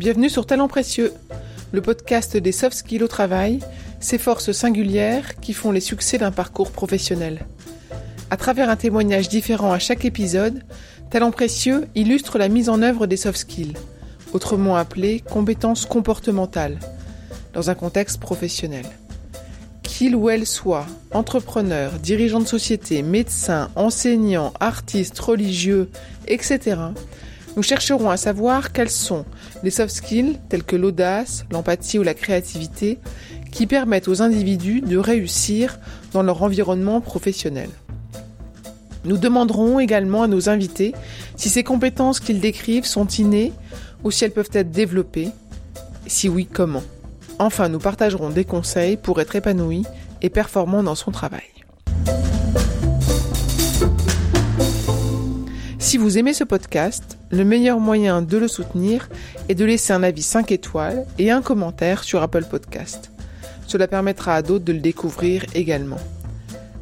Bienvenue sur Talent Précieux, le podcast des soft skills au travail, ces forces singulières qui font les succès d'un parcours professionnel. À travers un témoignage différent à chaque épisode, Talent Précieux illustre la mise en œuvre des soft skills, autrement appelées compétences comportementales, dans un contexte professionnel. Qu'il ou elle soit entrepreneur, dirigeant de société, médecin, enseignant, artiste, religieux, etc., nous chercherons à savoir quels sont les soft skills tels que l'audace, l'empathie ou la créativité qui permettent aux individus de réussir dans leur environnement professionnel. Nous demanderons également à nos invités si ces compétences qu'ils décrivent sont innées ou si elles peuvent être développées. Si oui, comment? Enfin, nous partagerons des conseils pour être épanoui et performant dans son travail. Si vous aimez ce podcast, le meilleur moyen de le soutenir est de laisser un avis 5 étoiles et un commentaire sur Apple Podcast. Cela permettra à d'autres de le découvrir également.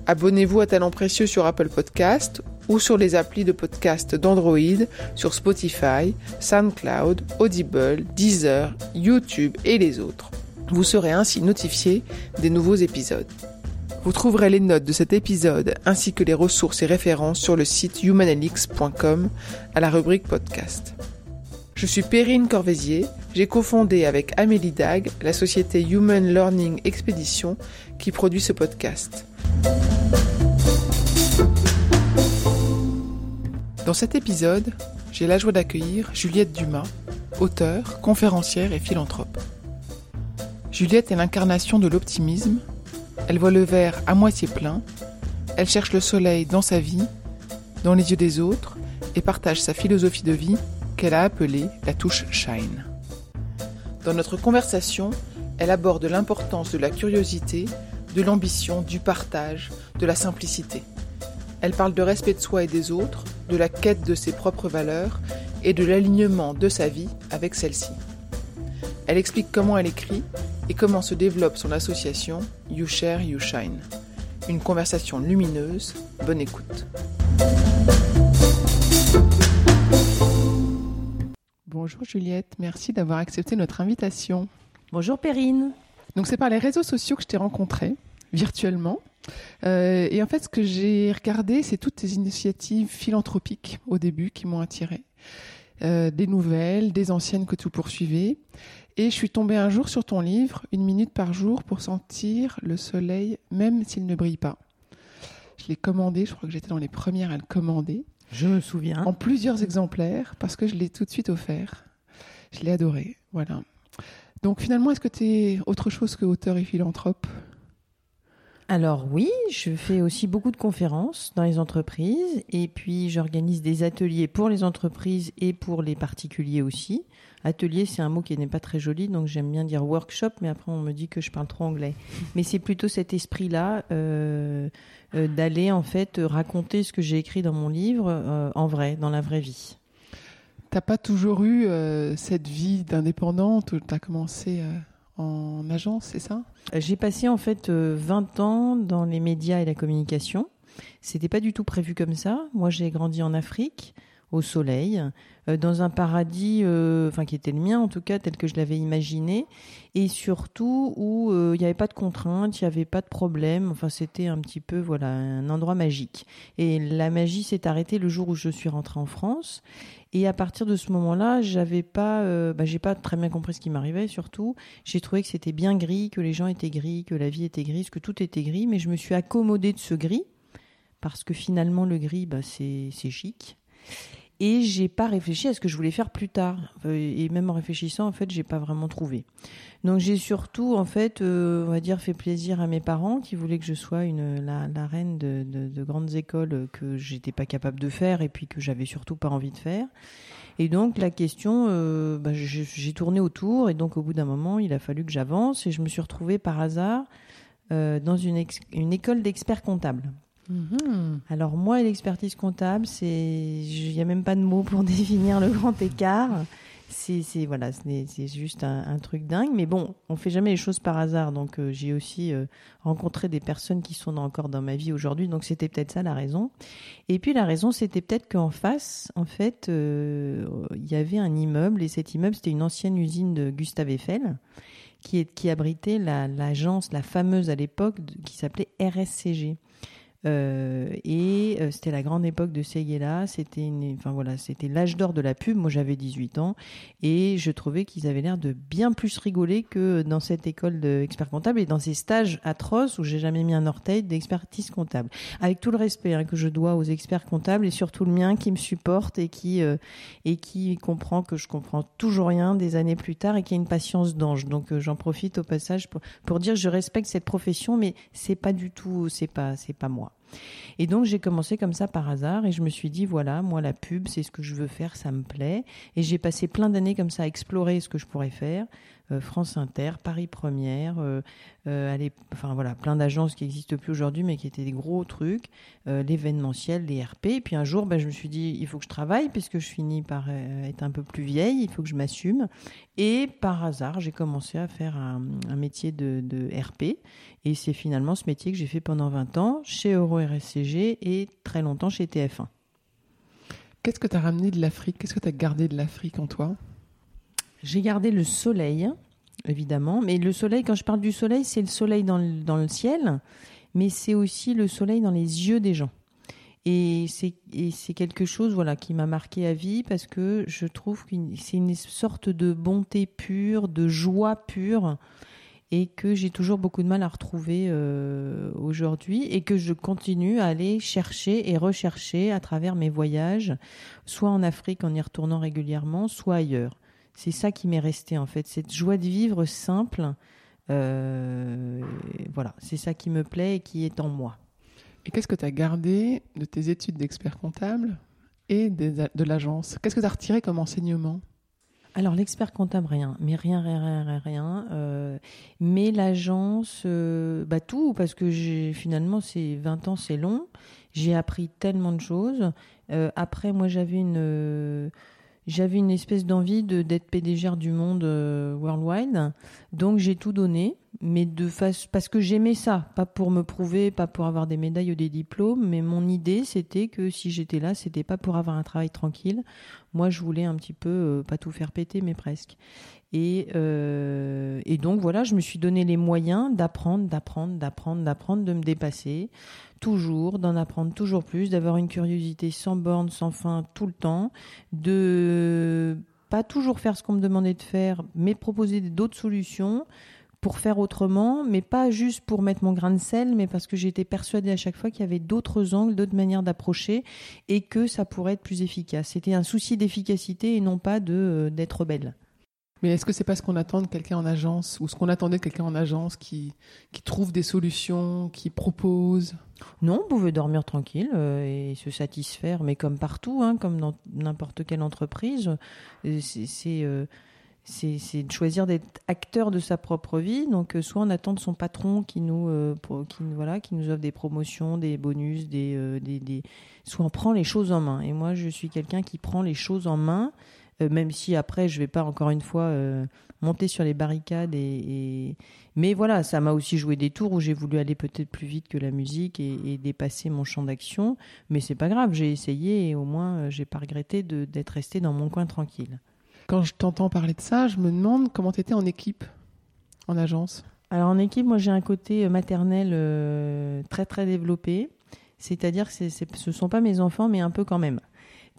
Abonnez-vous à Talent Précieux sur Apple Podcast ou sur les applis de podcast d'Android, sur Spotify, SoundCloud, Audible, Deezer, YouTube et les autres. Vous serez ainsi notifié des nouveaux épisodes. Vous trouverez les notes de cet épisode ainsi que les ressources et références sur le site humanelix.com à la rubrique podcast. Je suis Perrine Corvézier, j'ai cofondé avec Amélie Dag la société Human Learning Expedition qui produit ce podcast. Dans cet épisode, j'ai la joie d'accueillir Juliette Dumas, auteure, conférencière et philanthrope. Juliette est l'incarnation de l'optimisme. Elle voit le verre à moitié plein. Elle cherche le soleil dans sa vie, dans les yeux des autres, et partage sa philosophie de vie qu'elle a appelée la touche Shine. Dans notre conversation, elle aborde l'importance de la curiosité, de l'ambition, du partage, de la simplicité. Elle parle de respect de soi et des autres, de la quête de ses propres valeurs et de l'alignement de sa vie avec celle-ci. Elle explique comment elle écrit et comment se développe son association You Share, You Shine. Une conversation lumineuse, bonne écoute. Bonjour Juliette, merci d'avoir accepté notre invitation. Bonjour Perrine. Donc c'est par les réseaux sociaux que je t'ai rencontrée, virtuellement. Euh, et en fait, ce que j'ai regardé, c'est toutes tes initiatives philanthropiques au début qui m'ont attirée. Euh, des nouvelles, des anciennes que tu poursuivais. Et je suis tombée un jour sur ton livre, Une minute par jour pour sentir le soleil même s'il ne brille pas. Je l'ai commandé, je crois que j'étais dans les premières à le commander. Je me souviens. En plusieurs exemplaires, parce que je l'ai tout de suite offert. Je l'ai adoré, voilà. Donc finalement, est-ce que tu es autre chose que auteur et philanthrope? Alors oui, je fais aussi beaucoup de conférences dans les entreprises et puis j'organise des ateliers pour les entreprises et pour les particuliers aussi. Atelier, c'est un mot qui n'est pas très joli, donc j'aime bien dire workshop, mais après on me dit que je parle trop anglais. Mais c'est plutôt cet esprit-là euh, euh, d'aller en fait raconter ce que j'ai écrit dans mon livre euh, en vrai, dans la vraie vie. T'as pas toujours eu cette vie d'indépendante où as commencé en agence, c'est ça? J'ai passé en fait 20 ans dans les médias et la communication. C'était pas du tout prévu comme ça. Moi, j'ai grandi en Afrique au soleil, euh, dans un paradis, euh, qui était le mien en tout cas, tel que je l'avais imaginé, et surtout où euh, il n'y avait pas de contraintes, il n'y avait pas de problème. Enfin, c'était un petit peu voilà un endroit magique. Et la magie s'est arrêtée le jour où je suis rentrée en France. Et à partir de ce moment-là, j'avais pas, bah, j'ai pas très bien compris ce qui m'arrivait. Surtout, j'ai trouvé que c'était bien gris, que les gens étaient gris, que la vie était grise, que tout était gris. Mais je me suis accommodée de ce gris parce que finalement le gris, bah, c'est chic et j'ai pas réfléchi à ce que je voulais faire plus tard. Euh, et même en réfléchissant en fait j'ai pas vraiment trouvé. Donc j'ai surtout en fait euh, on va dire fait plaisir à mes parents qui voulaient que je sois une la, reine de, de, de, grandes écoles que j'étais pas capable de faire et puis que j'avais surtout pas envie de faire. Et donc la question euh, bah, j'ai tourné autour et donc au bout d'un moment il a fallu que j'avance et je me suis retrouvée par hasard dans une école d'experts comptables Mhm. Alors moi, l'expertise comptable, c'est, il n'y a même pas de mots pour définir le grand écart. c'est voilà, c'est juste un, truc dingue. Mais bon, on fait jamais les choses par hasard. Donc euh, j'ai aussi euh, rencontré des personnes qui sont encore dans ma vie aujourd'hui. Donc c'était peut-être ça la raison. Et puis la raison, c'était peut-être qu'en face, en fait, euh, il y avait un immeuble et cet immeuble c'était une ancienne usine de Gustave Eiffel qui, abritait l'agence, la, fameuse à l'époque, qui s'appelait RSCG. Euh, et euh, c'était la grande époque de Seguela. C'était, enfin voilà, c'était l'âge d'or de la pub. Moi, j'avais 18 ans et je trouvais qu'ils avaient l'air de bien plus rigoler que dans cette école d'expert comptable et dans ces stages atroces où j'ai jamais mis un orteil d'expertise comptable. Avec tout le respect hein, que je dois aux experts comptables et surtout le mien qui me supporte et qui euh, et qui comprend que je comprends toujours rien des années plus tard et qui a une patience d'ange. Donc j'en profite au passage pour, pour dire je respecte cette profession, mais c'est pas du tout, c'est pas, c'est pas moi. Et donc j'ai commencé comme ça par hasard et je me suis dit voilà, moi la pub, c'est ce que je veux faire, ça me plaît. Et j'ai passé plein d'années comme ça à explorer ce que je pourrais faire. Euh, France Inter, Paris Première, euh, euh, voilà, plein d'agences qui n'existent plus aujourd'hui, mais qui étaient des gros trucs, l'événementiel, les RP. Et puis un jour, ben, je me suis dit, il faut que je travaille, puisque je finis par être un peu plus vieille, il faut que je m'assume. Et par hasard, j'ai commencé à faire un, métier de, de, RP. Et c'est finalement ce métier que j'ai fait pendant 20 ans chez Euro RSCG et très longtemps chez TF1. Qu'est-ce que tu as ramené de l'Afrique? Qu'est-ce que tu as gardé de l'Afrique en toi? J'ai gardé le soleil, évidemment. Mais le soleil, quand je parle du soleil, c'est le soleil dans le, dans le ciel, mais c'est aussi le soleil dans les yeux des gens. Et c'est quelque chose voilà qui m'a marqué à vie parce que je trouve que c'est une sorte de bonté pure, de joie pure et que j'ai toujours beaucoup de mal à retrouver euh, aujourd'hui et que je continue à aller chercher et rechercher à travers mes voyages, soit en Afrique en y retournant régulièrement, soit ailleurs c'est ça qui m'est resté en fait, cette joie de vivre simple. Euh, voilà, c'est ça qui me plaît et qui est en moi. Et qu'est-ce que tu as gardé de tes études d'expert comptable et de l'agence? Qu'est-ce que tu as retiré comme enseignement? Alors l'expert comptable rien, mais rien, rien, rien, rien. Euh, mais l'agence, euh, bah tout, parce que j'ai finalement c'est 20 ans, c'est long. J'ai appris tellement de choses. après, moi j'avais une j'avais une espèce d'envie de d'être PDG du monde euh, worldwide, donc j'ai tout donné, mais de face parce que j'aimais ça, pas pour me prouver, pas pour avoir des médailles ou des diplômes, mais mon idée c'était que si j'étais là, c'était pas pour avoir un travail tranquille. Moi, je voulais un petit peu euh, pas tout faire péter, mais presque. Et euh, et donc voilà, je me suis donné les moyens d'apprendre, d'apprendre, d'apprendre, d'apprendre, de me dépasser toujours, d'en apprendre toujours plus, d'avoir une curiosité sans borne, sans fin, tout le temps, de pas toujours faire ce qu'on me demandait de faire, mais proposer d'autres solutions pour faire autrement, mais pas juste pour mettre mon grain de sel, mais parce que j'étais persuadée à chaque fois qu'il y avait d'autres angles, d'autres manières d'approcher et que ça pourrait être plus efficace. C'était un souci d'efficacité et non pas de euh, d'être belle. Mais est-ce que c'est pas ce qu'on attend de quelqu'un en agence ou ce qu'on attendait de quelqu'un en agence qui, qui trouve des solutions, qui propose? Non, on pouvait dormir tranquille euh, et se satisfaire, mais comme partout, hein, comme dans n'importe quelle entreprise, euh, c'est euh, c'est de choisir d'être acteur de sa propre vie. Donc, soit on attend de son patron qui nous, qui, voilà, qui nous offre des promotions, des bonus, des, des, des, soit on prend les choses en main. Et moi, je suis quelqu'un qui prend les choses en main euh, même si après je vais pas encore une fois euh, monter sur les barricades et, mais voilà ça m'a aussi joué des tours où j'ai voulu aller peut-être plus vite que la musique et, dépasser mon champ d'action. Mais c'est pas grave j'ai essayé et au moins euh, j'ai pas regretté d'être resté dans mon coin tranquille. Quand je t'entends parler de ça je me demande comment tu étais en équipe en agence. Alors en équipe moi j'ai un côté maternel très très développé. C'est-à-dire que ce ne sont pas mes enfants mais un peu quand même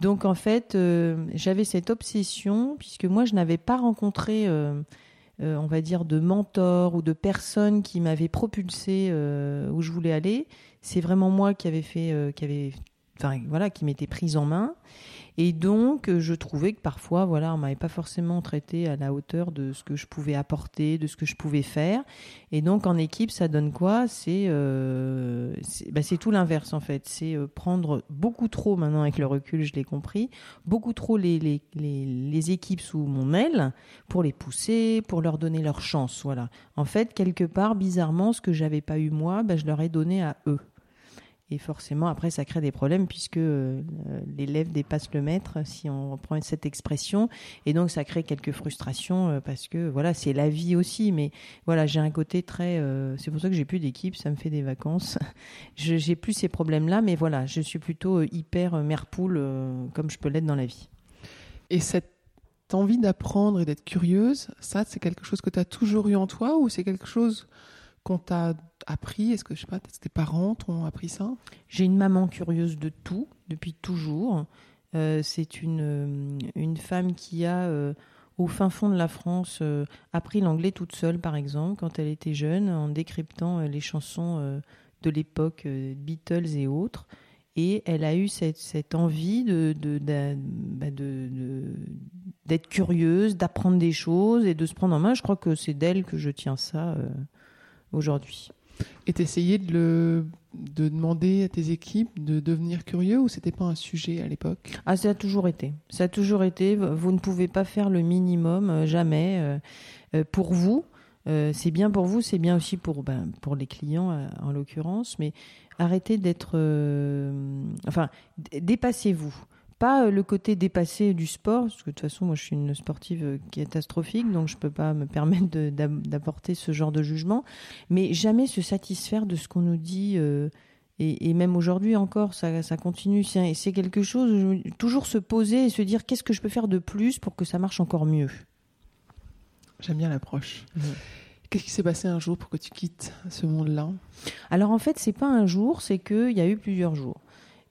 donc en fait, euh, j'avais cette obsession, puisque moi je n'avais pas rencontré, euh, euh, on va dire, de mentors ou de personnes qui m'avaient propulsé où je voulais aller. C'est vraiment moi qui avait fait, qui avait enfin voilà, qui m'était prise en main. Et donc, euh, je trouvais que parfois, voilà, on m'avait pas forcément traité à la hauteur de ce que je pouvais apporter, de ce que je pouvais faire. Et donc, en équipe, ça donne quoi? C'est euh, bah, tout l'inverse en fait. C'est euh, prendre beaucoup trop, maintenant avec le recul, je l'ai compris, beaucoup trop les, les, les, les équipes sous mon aile pour les pousser, pour leur donner leur chance. Voilà. En fait, quelque part, bizarrement, ce que j'avais pas eu moi, bah, je leur ai donné à eux. Et forcément, après, ça crée des problèmes puisque euh, l'élève dépasse le maître, si on reprend cette expression. Et donc, ça crée quelques frustrations euh, parce que, voilà, c'est la vie aussi. Mais voilà, j'ai un côté très. Euh, c'est pour ça que j'ai plus d'équipe, ça me fait des vacances. je J'ai plus ces problèmes-là, mais voilà, je suis plutôt hyper mère poule comme je peux l'être dans la vie. Et cette envie d'apprendre et d'être curieuse, ça, c'est quelque chose que tu as toujours eu en toi ou c'est quelque chose qu'on t'a appris Est-ce que je sais pas, tes parents t'ont appris ça? J'ai une maman curieuse de tout depuis toujours. Euh, c'est une, euh, une femme qui a euh, au fin fond de la France appris l'anglais toute seule, par exemple, quand elle était jeune, en décryptant les chansons de l'époque, Beatles et autres. Et elle a eu cette, cette envie de, de, bah, d'être curieuse, d'apprendre des choses et de se prendre en main. Je crois que c'est d'elle que je tiens ça aujourd'hui. Et t'essayais de, de demander à tes équipes de devenir curieux ou c'était pas un sujet à l'époque? Ah, ça a toujours été. Ça a toujours été. Vous ne pouvez pas faire le minimum, euh, jamais. Euh, euh, pour vous, c'est bien pour vous, c'est bien aussi pour, ben, pour les clients en l'occurrence, mais arrêtez d'être. enfin, dépassez-vous pas euh, le côté dépassé du sport, parce que de toute façon, moi, je suis une sportive euh, catastrophique, donc je peux pas me permettre d'apporter ce genre de jugement. Mais jamais se satisfaire de ce qu'on nous dit. Euh, et, même aujourd'hui encore, ça, ça continue. C'est quelque chose, toujours se poser et se dire qu'est-ce que je peux faire de plus pour que ça marche encore mieux? J'aime bien l'approche. Qu'est-ce qui s'est passé un jour pour que tu quittes ce monde-là? Alors en fait, c'est pas un jour, c'est qu'il y a eu plusieurs jours.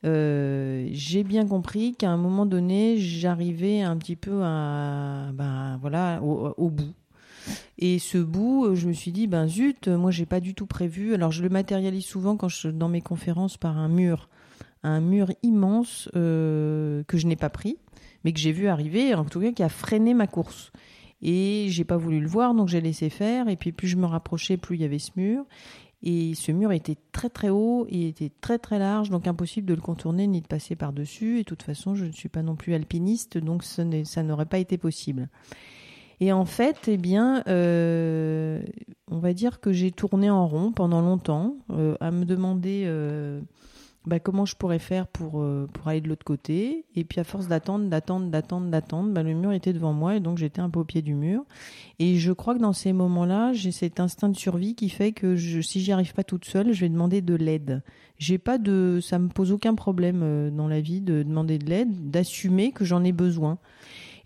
Euh, j'ai bien compris qu'à un moment donné, j'arrivais un petit peu à, ben voilà, au, bout. Et ce bout, je me suis dit, ben zut, moi j'ai pas du tout prévu. Alors je le matérialise souvent quand je dans mes conférences par un mur, un mur immense euh, que je n'ai pas pris, mais que j'ai vu arriver, en tout cas qui a freiné ma course. Et j'ai pas voulu le voir, donc j'ai laissé faire. Et puis plus je me rapprochais, plus il y avait ce mur. Et ce mur était très très haut et était très très large, donc impossible de le contourner ni de passer par-dessus. Et de toute façon, je ne suis pas non plus alpiniste, donc ça n'aurait pas été possible. Et en fait, eh bien, euh, on va dire que j'ai tourné en rond pendant longtemps, euh, à me demander euh, bah, comment je pourrais faire pour, euh, pour aller de l'autre côté? Et puis à force d'attendre, d'attendre, d'attendre, d'attendre, bah, le mur était devant moi et donc j'étais un peu au pied du mur. Et je crois que dans ces moments-là, j'ai cet instinct de survie qui fait que je, si j'y arrive pas toute seule, je vais demander de l'aide. J'ai pas de, ça me pose aucun problème euh, dans la vie de demander de l'aide, d'assumer que j'en ai besoin.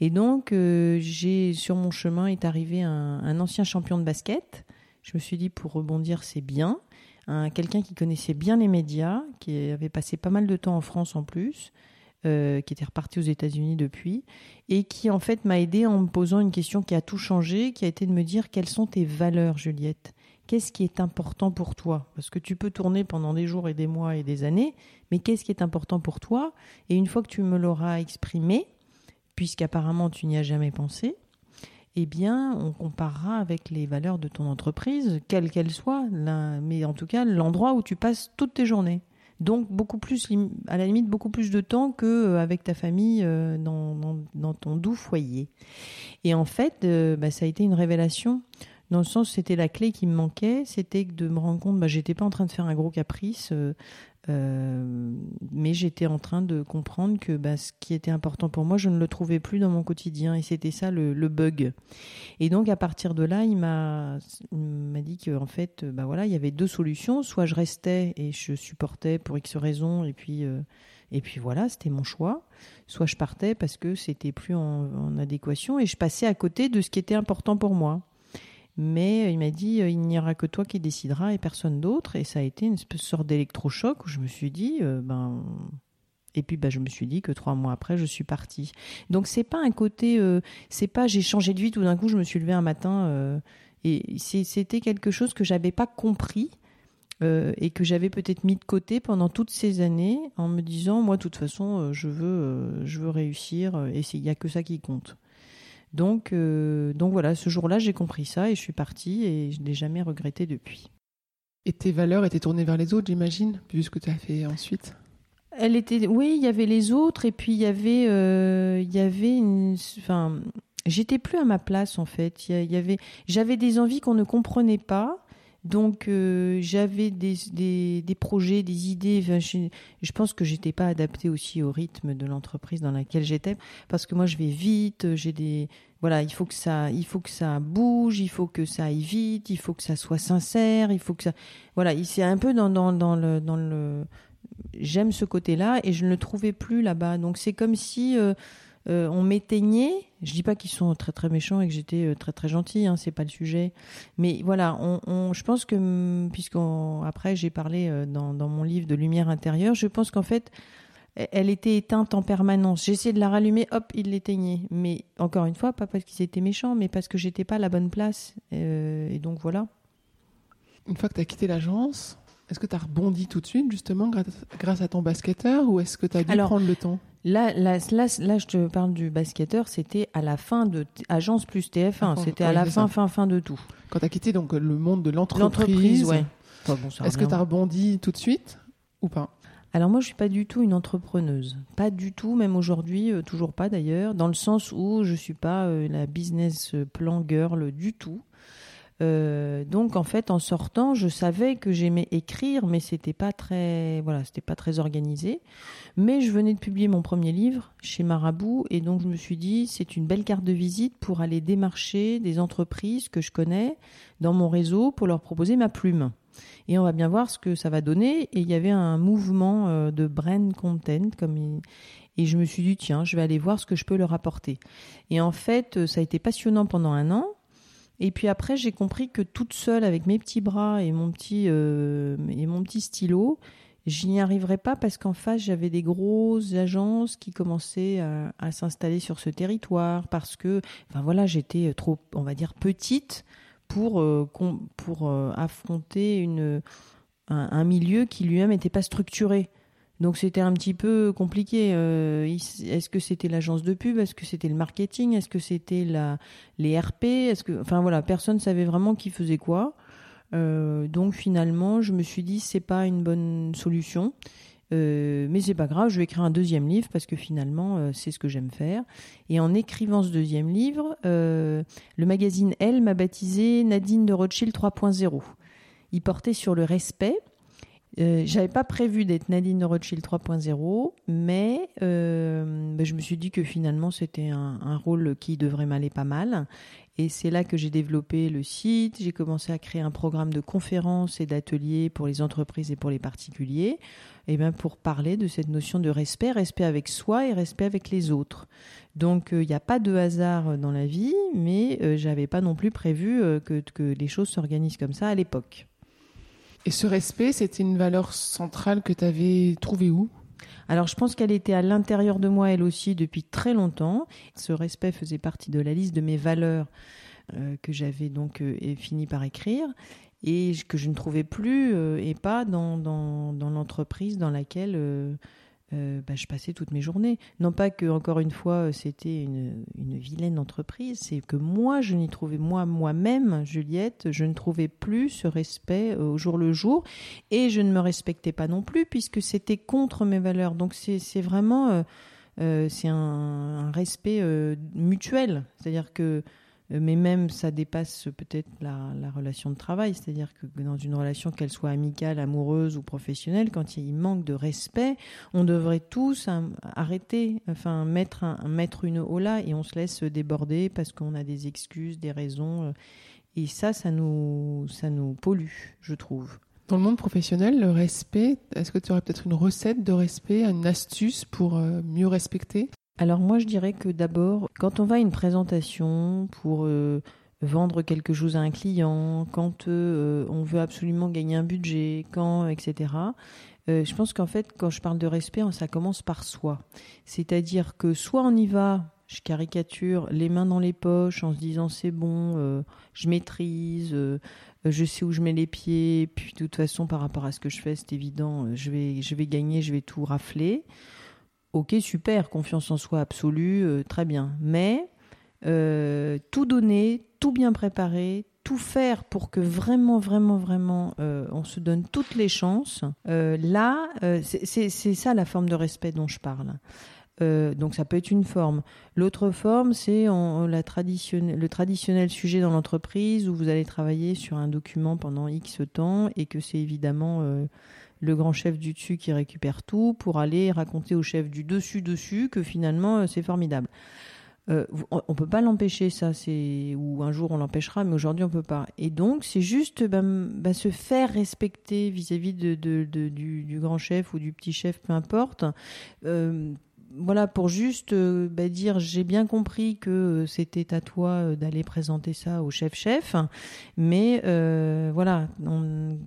Et donc euh, j'ai sur mon chemin est arrivé un, un ancien champion de basket. Je me suis dit pour rebondir c'est bien quelqu'un qui connaissait bien les médias, qui avait passé pas mal de temps en France en plus, euh, qui était reparti aux États-Unis depuis, et qui en fait m'a aidé en me posant une question qui a tout changé, qui a été de me dire quelles sont tes valeurs, Juliette? Qu'est-ce qui est important pour toi? Parce que tu peux tourner pendant des jours et des mois et des années, mais qu'est-ce qui est important pour toi? Et une fois que tu me l'auras exprimé, puisqu'apparemment tu n'y as jamais pensé, eh bien, on comparera avec les valeurs de ton entreprise, quelles qu'elles soient, mais en tout cas, l'endroit où tu passes toutes tes journées. Donc, beaucoup plus, à la limite, beaucoup plus de temps qu'avec euh, ta famille euh, dans, ton doux foyer. Et en fait, euh, bah, ça a été une révélation dans le sens c'était la clé qui me manquait, c'était de me rendre compte, bah, j'étais pas en train de faire un gros caprice, mais j'étais en train de comprendre que bah, ce qui était important pour moi, je ne le trouvais plus dans mon quotidien, et c'était ça le, bug. Et donc à partir de là, il m'a m'a dit qu'en fait, bah voilà, il y avait deux solutions soit je restais et je supportais pour X raisons, et puis euh, et puis voilà, c'était mon choix. Soit je partais parce que c'était plus en adéquation et je passais à côté de ce qui était important pour moi. Mais euh, il m'a dit, euh, il n'y aura que toi qui décidera et personne d'autre. Et ça a été une sorte d'électrochoc où je me suis dit, euh, ben, et puis bah, je me suis dit que trois mois après, je suis partie. Donc c'est pas un côté, c'est pas j'ai changé de vie tout d'un coup, je me suis levée un matin et c'était quelque chose que j'avais pas compris et que j'avais peut-être mis de côté pendant toutes ces années en me disant moi de toute façon je veux je veux réussir et il y a que ça qui compte. Donc, euh, donc voilà, ce jour-là, j'ai compris ça et je suis partie et je n'ai jamais regretté depuis. Et tes valeurs étaient tournées vers les autres, j'imagine, vu ce que tu as fait ensuite? Elle était, oui, il y avait les autres et puis il y avait, euh, il y avait une, enfin, j'étais plus à ma place en fait. Il y avait, j'avais des envies qu'on ne comprenait pas. Donc euh, j'avais des, des, des, projets, des idées. Je, pense que j'étais pas adaptée aussi au rythme de l'entreprise dans laquelle j'étais, parce que moi je vais vite. J'ai des voilà, il faut que ça, il faut que ça bouge, il faut que ça aille vite, il faut que ça soit sincère, il faut que ça, voilà, c'est un peu dans, dans, dans le dans le, j'aime ce côté-là et je ne le trouvais plus là-bas. Donc c'est comme si euh, euh, on m'éteignait. Je dis pas qu'ils sont très très méchants et que j'étais euh, très très gentil, hein, c'est pas le sujet. Mais voilà, on, je pense que mm, puisqu'après j'ai parlé dans, dans mon livre de lumière intérieure, je pense qu'en fait elle était éteinte en permanence. J'essayais de la rallumer, hop, il l'éteignait. Mais encore une fois, pas parce qu'ils étaient méchants, mais parce que j'étais pas à la bonne place. Euh, et donc voilà. Une fois que tu as quitté l'agence, est-ce que tu as rebondi tout de suite, justement, grâce à ton basketteur, ou est-ce que tu as dû prendre le temps? Là, là, là, là, je te parle du basketteur, c'était à la fin de Agence plus TF1, c'était à la fin, fin, fin de tout. Quand tu as quitté donc, le monde de l'entreprise, ouais. est-ce que tu as rebondi tout de suite ou pas? Alors moi, je suis pas du tout une entrepreneuse, pas du tout, même aujourd'hui, euh, toujours pas d'ailleurs, dans le sens où je suis pas euh, la business plan girl du tout. Euh, donc en fait, en sortant, je savais que j'aimais écrire, mais c'était pas très, voilà, c'était pas très organisé. Mais je venais de publier mon premier livre chez Marabout, et donc je me suis dit, c'est une belle carte de visite pour aller démarcher des entreprises que je connais dans mon réseau pour leur proposer ma plume et on va bien voir ce que ça va donner. Et il y avait un mouvement euh, de brand content, comme et je me suis dit tiens, je vais aller voir ce que je peux leur apporter. Et en fait, ça a été passionnant pendant un an. Et puis après, j'ai compris que toute seule, avec mes petits bras et mon petit euh, et mon petit stylo, je n'y arriverais pas parce qu'en face, j'avais des grosses agences qui commençaient à, s'installer sur ce territoire parce que, enfin voilà, j'étais trop, on va dire, petite pour, euh, pour euh, affronter une, un, milieu qui lui-même n'était pas structuré. Donc c'était un petit peu compliqué. Euh, est-ce que c'était l'agence de pub? Est-ce que c'était le marketing? Est-ce que c'était les RP enfin voilà, personne savait vraiment qui faisait quoi. donc finalement, je me suis dit c'est pas une bonne solution. Euh, mais c'est pas grave, je vais écrire un deuxième livre parce que finalement, euh, c'est ce que j'aime faire. Et en écrivant ce deuxième livre, euh, le magazine Elle m'a baptisé Nadine de Rothschild 3.0. Il portait sur le respect. J'avais pas prévu d'être Nadine Rothschild 3.0, mais ben, je me suis dit que finalement c'était un, rôle qui devrait m'aller pas mal. Et c'est là que j'ai développé le site, j'ai commencé à créer un programme de conférences et d'ateliers pour les entreprises et pour les particuliers, et eh bien pour parler de cette notion de respect, respect avec soi et respect avec les autres. Donc euh, il n'y a pas de hasard dans la vie, mais euh, j'avais pas non plus prévu euh, que, que les choses s'organisent comme ça à l'époque. Et ce respect, c'était une valeur centrale que tu avais trouvée où? Alors je pense qu'elle était à l'intérieur de moi elle aussi depuis très longtemps. Ce respect faisait partie de la liste de mes valeurs euh, que j'avais donc euh, fini par écrire et que je ne trouvais plus euh, et pas dans, dans, dans l'entreprise dans laquelle euh, bah, je passais toutes mes journées. Non pas que, encore une fois, c'était une, vilaine entreprise, c'est que moi, je n'y trouvais, moi, moi-même, Juliette, je ne trouvais plus ce respect euh, au jour le jour, et je ne me respectais pas non plus, puisque c'était contre mes valeurs. Donc c'est vraiment, euh, c'est un, un, respect mutuel, c'est-à-dire que euh, mais même ça dépasse peut-être la, la, relation de travail, c'est-à-dire que dans une relation, qu'elle soit amicale, amoureuse ou professionnelle, quand il manque de respect, on devrait tous hein, arrêter, enfin mettre, mettre une là et on se laisse déborder parce qu'on a des excuses, des raisons. Euh, et ça, ça nous, ça nous pollue, je trouve. Dans le monde professionnel, le respect, est-ce que tu aurais peut-être une recette de respect, une astuce pour euh, mieux respecter? Alors moi je dirais que d'abord, quand on va à une présentation pour euh, vendre quelque chose à un client, quand euh, on veut absolument gagner un budget, quand etc. Euh, je pense qu'en fait quand je parle de respect, ça commence par soi. C'est-à-dire que soit on y va, je caricature, les mains dans les poches en se disant c'est bon, je maîtrise, je sais où je mets les pieds, puis de toute façon par rapport à ce que je fais, c'est évident, je vais, je vais gagner, je vais tout rafler ok, super, confiance en soi absolue, euh, très bien. Mais euh, tout donner, tout bien préparer, tout faire pour que vraiment, vraiment, vraiment, euh, on se donne toutes les chances. là, c'est ça la forme de respect dont je parle. Donc ça peut être une forme. L'autre forme, c'est la le traditionnel sujet dans l'entreprise où vous allez travailler sur un document pendant X temps et que c'est évidemment le grand chef du dessus qui récupère tout pour aller raconter au chef du dessus dessus que finalement euh, c'est formidable. Euh, on peut pas l'empêcher, ça, c'est ou un jour on l'empêchera, mais aujourd'hui on peut pas. Et donc c'est juste bah, bah, se faire respecter vis-à-vis de, du, grand chef ou du petit chef, peu importe. Euh, voilà, pour juste euh, bah, dire, j'ai bien compris que euh, c'était à toi euh, d'aller présenter ça au chef-chef, mais voilà,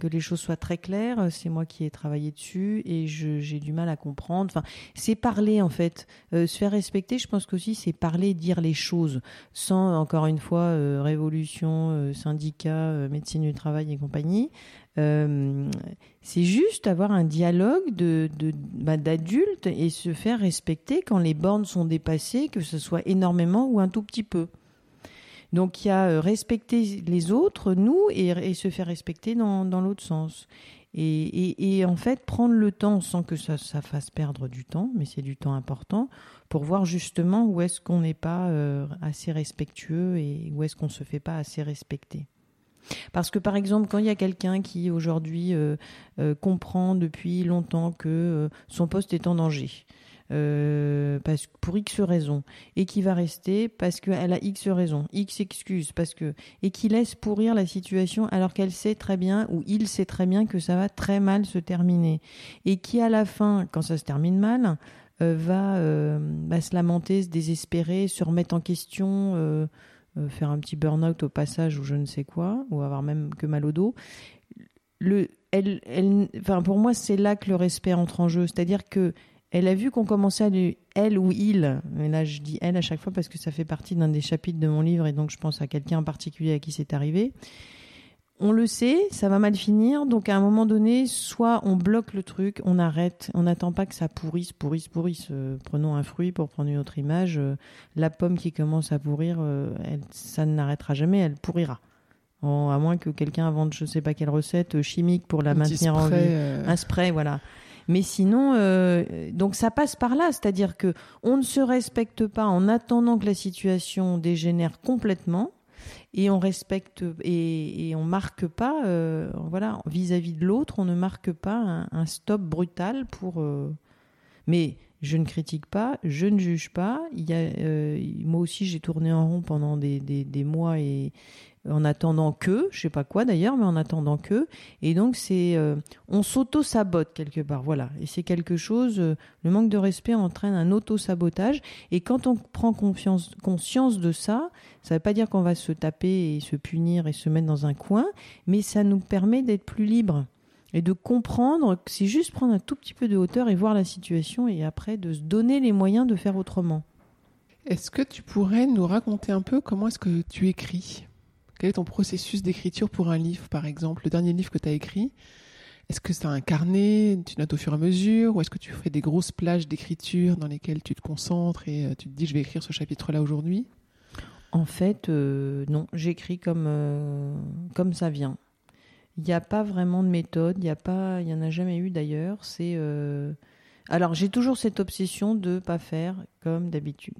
que les choses soient très claires. C'est moi qui ai travaillé dessus et j'ai du mal à comprendre. Enfin, c'est parler en fait, se faire respecter. Je pense qu'aussi c'est parler, dire les choses, sans encore une fois révolution, syndicat, médecine du travail et compagnie. Euh, c'est juste avoir un dialogue de, bah, d'adultes et se faire respecter quand les bornes sont dépassées, que ce soit énormément ou un tout petit peu. Donc il y a euh, respecter les autres, nous, et, se faire respecter dans, l'autre sens. Et, en fait, prendre le temps sans que ça, fasse perdre du temps, mais c'est du temps important, pour voir justement où est-ce qu'on n'est pas euh, assez respectueux et où est-ce qu'on se fait pas assez respecter. Parce que par exemple, quand il y a quelqu'un qui aujourd'hui euh, euh, comprend depuis longtemps que euh, son poste est en danger, parce, pour X raisons, et qui va rester parce qu'elle a X raisons, X excuses, parce que et qui laisse pourrir la situation alors qu'elle sait très bien ou il sait très bien que ça va très mal se terminer, et qui à la fin, quand ça se termine mal, va, va, se lamenter, se désespérer, se remettre en question faire un petit burn-out au passage ou je ne sais quoi, ou avoir même que mal au dos. Le, elle, elle, enfin pour moi, c'est là que le respect entre en jeu. C'est-à-dire que elle a vu qu'on commençait à lui, elle ou il, mais là je dis elle à chaque fois parce que ça fait partie d'un des chapitres de mon livre et donc je pense à quelqu'un en particulier à qui c'est arrivé on le sait, ça va mal finir, donc à un moment donné, soit on bloque le truc, on arrête, on n'attend pas que ça pourrisse, pourrisse, pourrisse. Euh, prenons un fruit pour prendre une autre image. Euh, la pomme qui commence à pourrir, euh, ça n'arrêtera jamais, elle pourrira. à moins que quelqu'un invente je ne sais pas quelle recette chimique pour la maintenir en vie. Un spray, voilà. Mais sinon, donc ça passe par là, c'est-à-dire que on ne se respecte pas en attendant que la situation dégénère complètement et on respecte et, on marque pas, euh, voilà, vis-à-vis de l'autre, on ne marque pas un, stop brutal pour. Euh, mais je ne critique pas, je ne juge pas. Euh, moi aussi, j'ai tourné en rond pendant des mois et en attendant que, je sais pas quoi d'ailleurs, mais en attendant que. Et donc c'est, euh, on s'auto-sabote quelque part, voilà. Et c'est quelque chose, euh, le manque de respect entraîne un auto-sabotage. Et quand on prend conscience de ça, ça veut pas dire qu'on va se taper et se punir et se mettre dans un coin, mais ça nous permet d'être plus libre et de comprendre que c'est juste prendre un tout petit peu de hauteur et voir la situation et après de se donner les moyens de faire autrement. Est-ce que tu pourrais nous raconter un peu comment est-ce que tu écris? Quel est ton processus d'écriture pour un livre, par exemple, le dernier livre que tu as écrit Est-ce que c'est un carnet, tu notes au fur et à mesure, ou est-ce que tu fais des grosses plages d'écriture dans lesquelles tu te concentres et euh, tu te dis je vais écrire ce chapitre-là aujourd'hui? En fait, euh, non, j'écris comme, euh, comme ça vient. Il n'y a pas vraiment de méthode, il n'y en a jamais eu d'ailleurs. C'est alors j'ai toujours cette obsession de pas faire comme d'habitude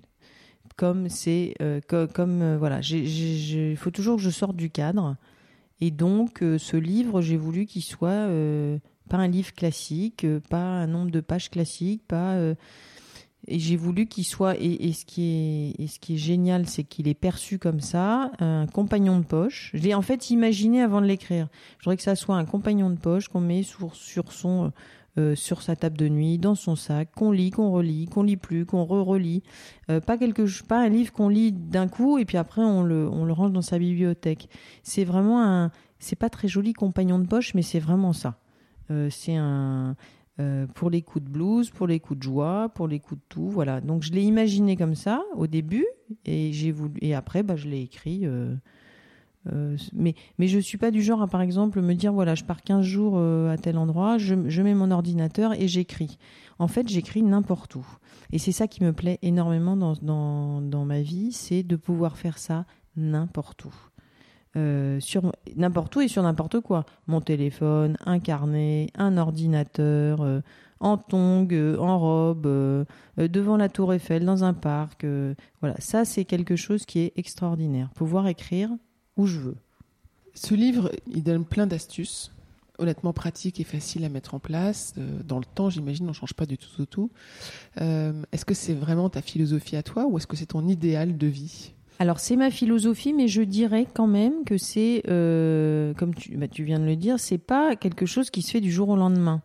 comme c'est euh, comme euh, voilà, il faut toujours que je sorte du cadre. Et donc euh, ce livre, j'ai voulu qu'il soit pas un livre classique, pas un nombre de pages classiques, pas et j'ai voulu qu'il soit et, ce qui est ce qui est génial, c'est qu'il est perçu comme ça, un compagnon de poche. Je l'ai en fait imaginé avant de l'écrire. Je voudrais que ça soit un compagnon de poche qu'on met sur son euh, sur sa table de nuit, dans son sac, qu'on lit, qu'on relit, qu'on lit plus, qu'on re-relit. Euh, pas quelque pas un livre qu'on lit d'un coup et puis après on le, on le range dans sa bibliothèque. C'est vraiment un, c'est pas très joli compagnon de poche, mais c'est vraiment ça. Euh, c'est un, pour les coups de blues, pour les coups de joie, pour les coups de tout, voilà. Donc je l'ai imaginé comme ça au début et j'ai voulu et après bah je l'ai écrit mais, mais je suis pas du genre à, par exemple, me dire, voilà, je pars 15 jours euh, à tel endroit, je, mets mon ordinateur et j'écris. En fait, j'écris n'importe où. Et c'est ça qui me plaît énormément dans, ma vie, c'est de pouvoir faire ça n'importe où. euh, sur n'importe où et sur n'importe quoi. Mon téléphone, un carnet, un ordinateur, euh, en tongs, euh, en robe, devant la tour Eiffel, dans un parc. voilà, ça c'est quelque chose qui est extraordinaire. Pouvoir écrire où je veux. Ce livre, il donne plein d'astuces, honnêtement pratiques et faciles à mettre en place. Dans le temps, j'imagine, on ne change pas du tout tout. tout. est-ce que c'est vraiment ta philosophie à toi ou est-ce que c'est ton idéal de vie? Alors c'est ma philosophie, mais je dirais quand même que c'est, euh, comme tu, bah, tu viens de le dire, c'est pas quelque chose qui se fait du jour au lendemain.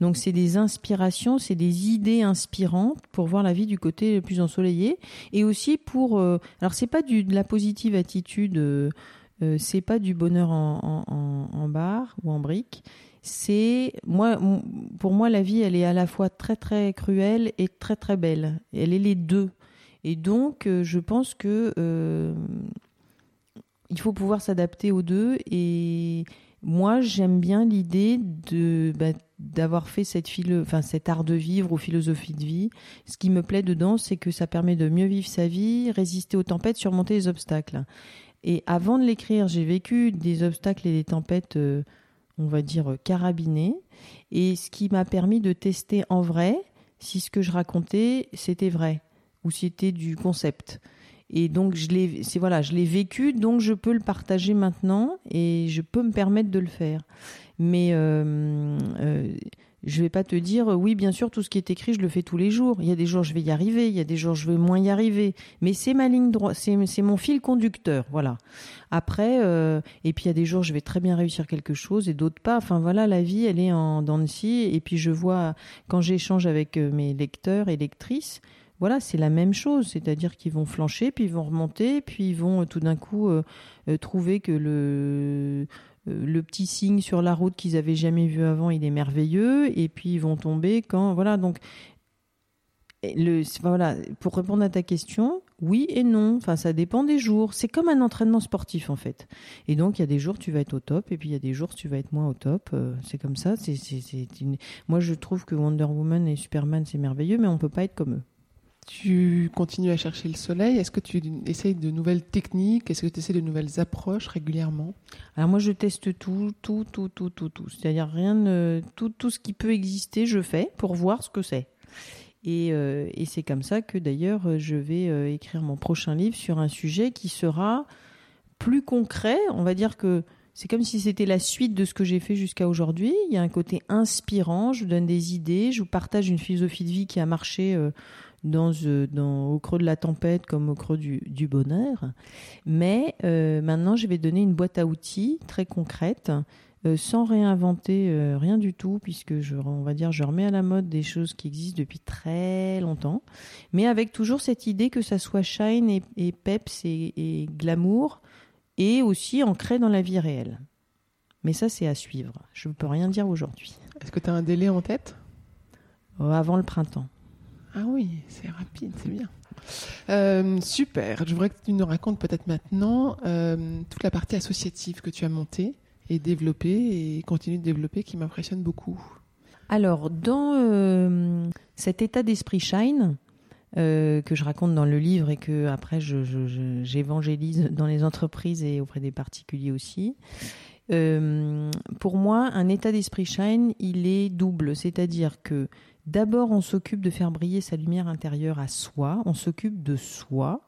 Donc c'est des inspirations, c'est des idées inspirantes pour voir la vie du côté le plus ensoleillé, et aussi pour, euh, alors c'est pas de la positive attitude, euh, c'est pas du bonheur en, en, barre ou en brique. C'est moi, pour moi, la vie, elle est à la fois très très cruelle et très très belle. Elle est les deux. Et donc, euh, je pense que euh, il faut pouvoir s'adapter aux deux. Et moi, j'aime bien l'idée bah, d'avoir fait cet art de vivre ou philosophie de vie. Ce qui me plaît dedans, c'est que ça permet de mieux vivre sa vie, résister aux tempêtes, surmonter les obstacles. Et avant de l'écrire, j'ai vécu des obstacles et des tempêtes, euh, on va dire carabinés, et ce qui m'a permis de tester en vrai si ce que je racontais c'était vrai ou c'était du concept. Et donc je l'ai, c'est voilà, je l'ai vécu, donc je peux le partager maintenant et je peux me permettre de le faire. Mais euh, euh, je vais pas te dire oui, bien sûr, tout ce qui est écrit, je le fais tous les jours. Il y a des jours je vais y arriver, il y a des jours je vais moins y arriver. Mais c'est ma ligne droite, c'est, mon fil conducteur, voilà. Après, euh, et puis il y a des jours je vais très bien réussir quelque chose et d'autres pas. Enfin voilà, la vie elle est en scie. Et puis je vois quand j'échange avec euh, mes lecteurs et lectrices voilà, c'est la même chose, c'est-à-dire qu'ils vont flancher, puis ils vont remonter, puis ils vont euh, tout d'un coup euh, euh, trouver que le le petit signe sur la route qu'ils avaient jamais vu avant, il est merveilleux, et puis ils vont tomber quand voilà donc le voilà pour répondre à ta question, oui et non. Enfin, ça dépend des jours. C'est comme un entraînement sportif en fait. Et donc il y a des jours tu vas être au top, et puis il y a des jours tu vas être moins au top. c'est comme ça. C'est moi je trouve que Wonder Woman et Superman c'est merveilleux, mais on peut pas être comme eux. Tu continues à chercher le soleil. Est-ce que tu essayes de nouvelles techniques? Est-ce que tu essaies de nouvelles approches régulièrement? Alors moi, je teste tout, tout, tout, tout, tout, tout. C'est-à-dire rien, tout, tout ce qui peut exister, je fais pour voir ce que c'est. Et, euh, c'est comme ça que d'ailleurs, je vais euh, écrire mon prochain livre sur un sujet qui sera plus concret. On va dire que c'est comme si c'était la suite de ce que j'ai fait jusqu'à aujourd'hui. Il y a un côté inspirant, je vous donne des idées, je vous partage une philosophie de vie qui a marché euh, dans, euh, dans, au creux de la tempête comme au creux du, du bonheur. Mais euh, maintenant, je vais donner une boîte à outils très concrète, euh, sans réinventer euh, rien du tout, puisque je, on va dire, je remets à la mode des choses qui existent depuis très longtemps, mais avec toujours cette idée que ça soit shine et, et peps et, et glamour, et aussi ancré dans la vie réelle. Mais ça, c'est à suivre. Je ne peux rien dire aujourd'hui. Est-ce que tu as un délai en tête? Avant le printemps. Ah oui, c'est rapide, c'est bien. Euh, super. Je voudrais que tu nous racontes peut-être maintenant euh, toute la partie associative que tu as montée et développée et continue de développer qui m'impressionne beaucoup. Alors, dans euh, cet état d'esprit shine, que je raconte dans le livre et que après j'évangélise dans les entreprises et auprès des particuliers aussi. Pour moi, un état d'esprit shine, il est double, c'est-à-dire que D'abord, on s'occupe de faire briller sa lumière intérieure à soi, on s'occupe de soi,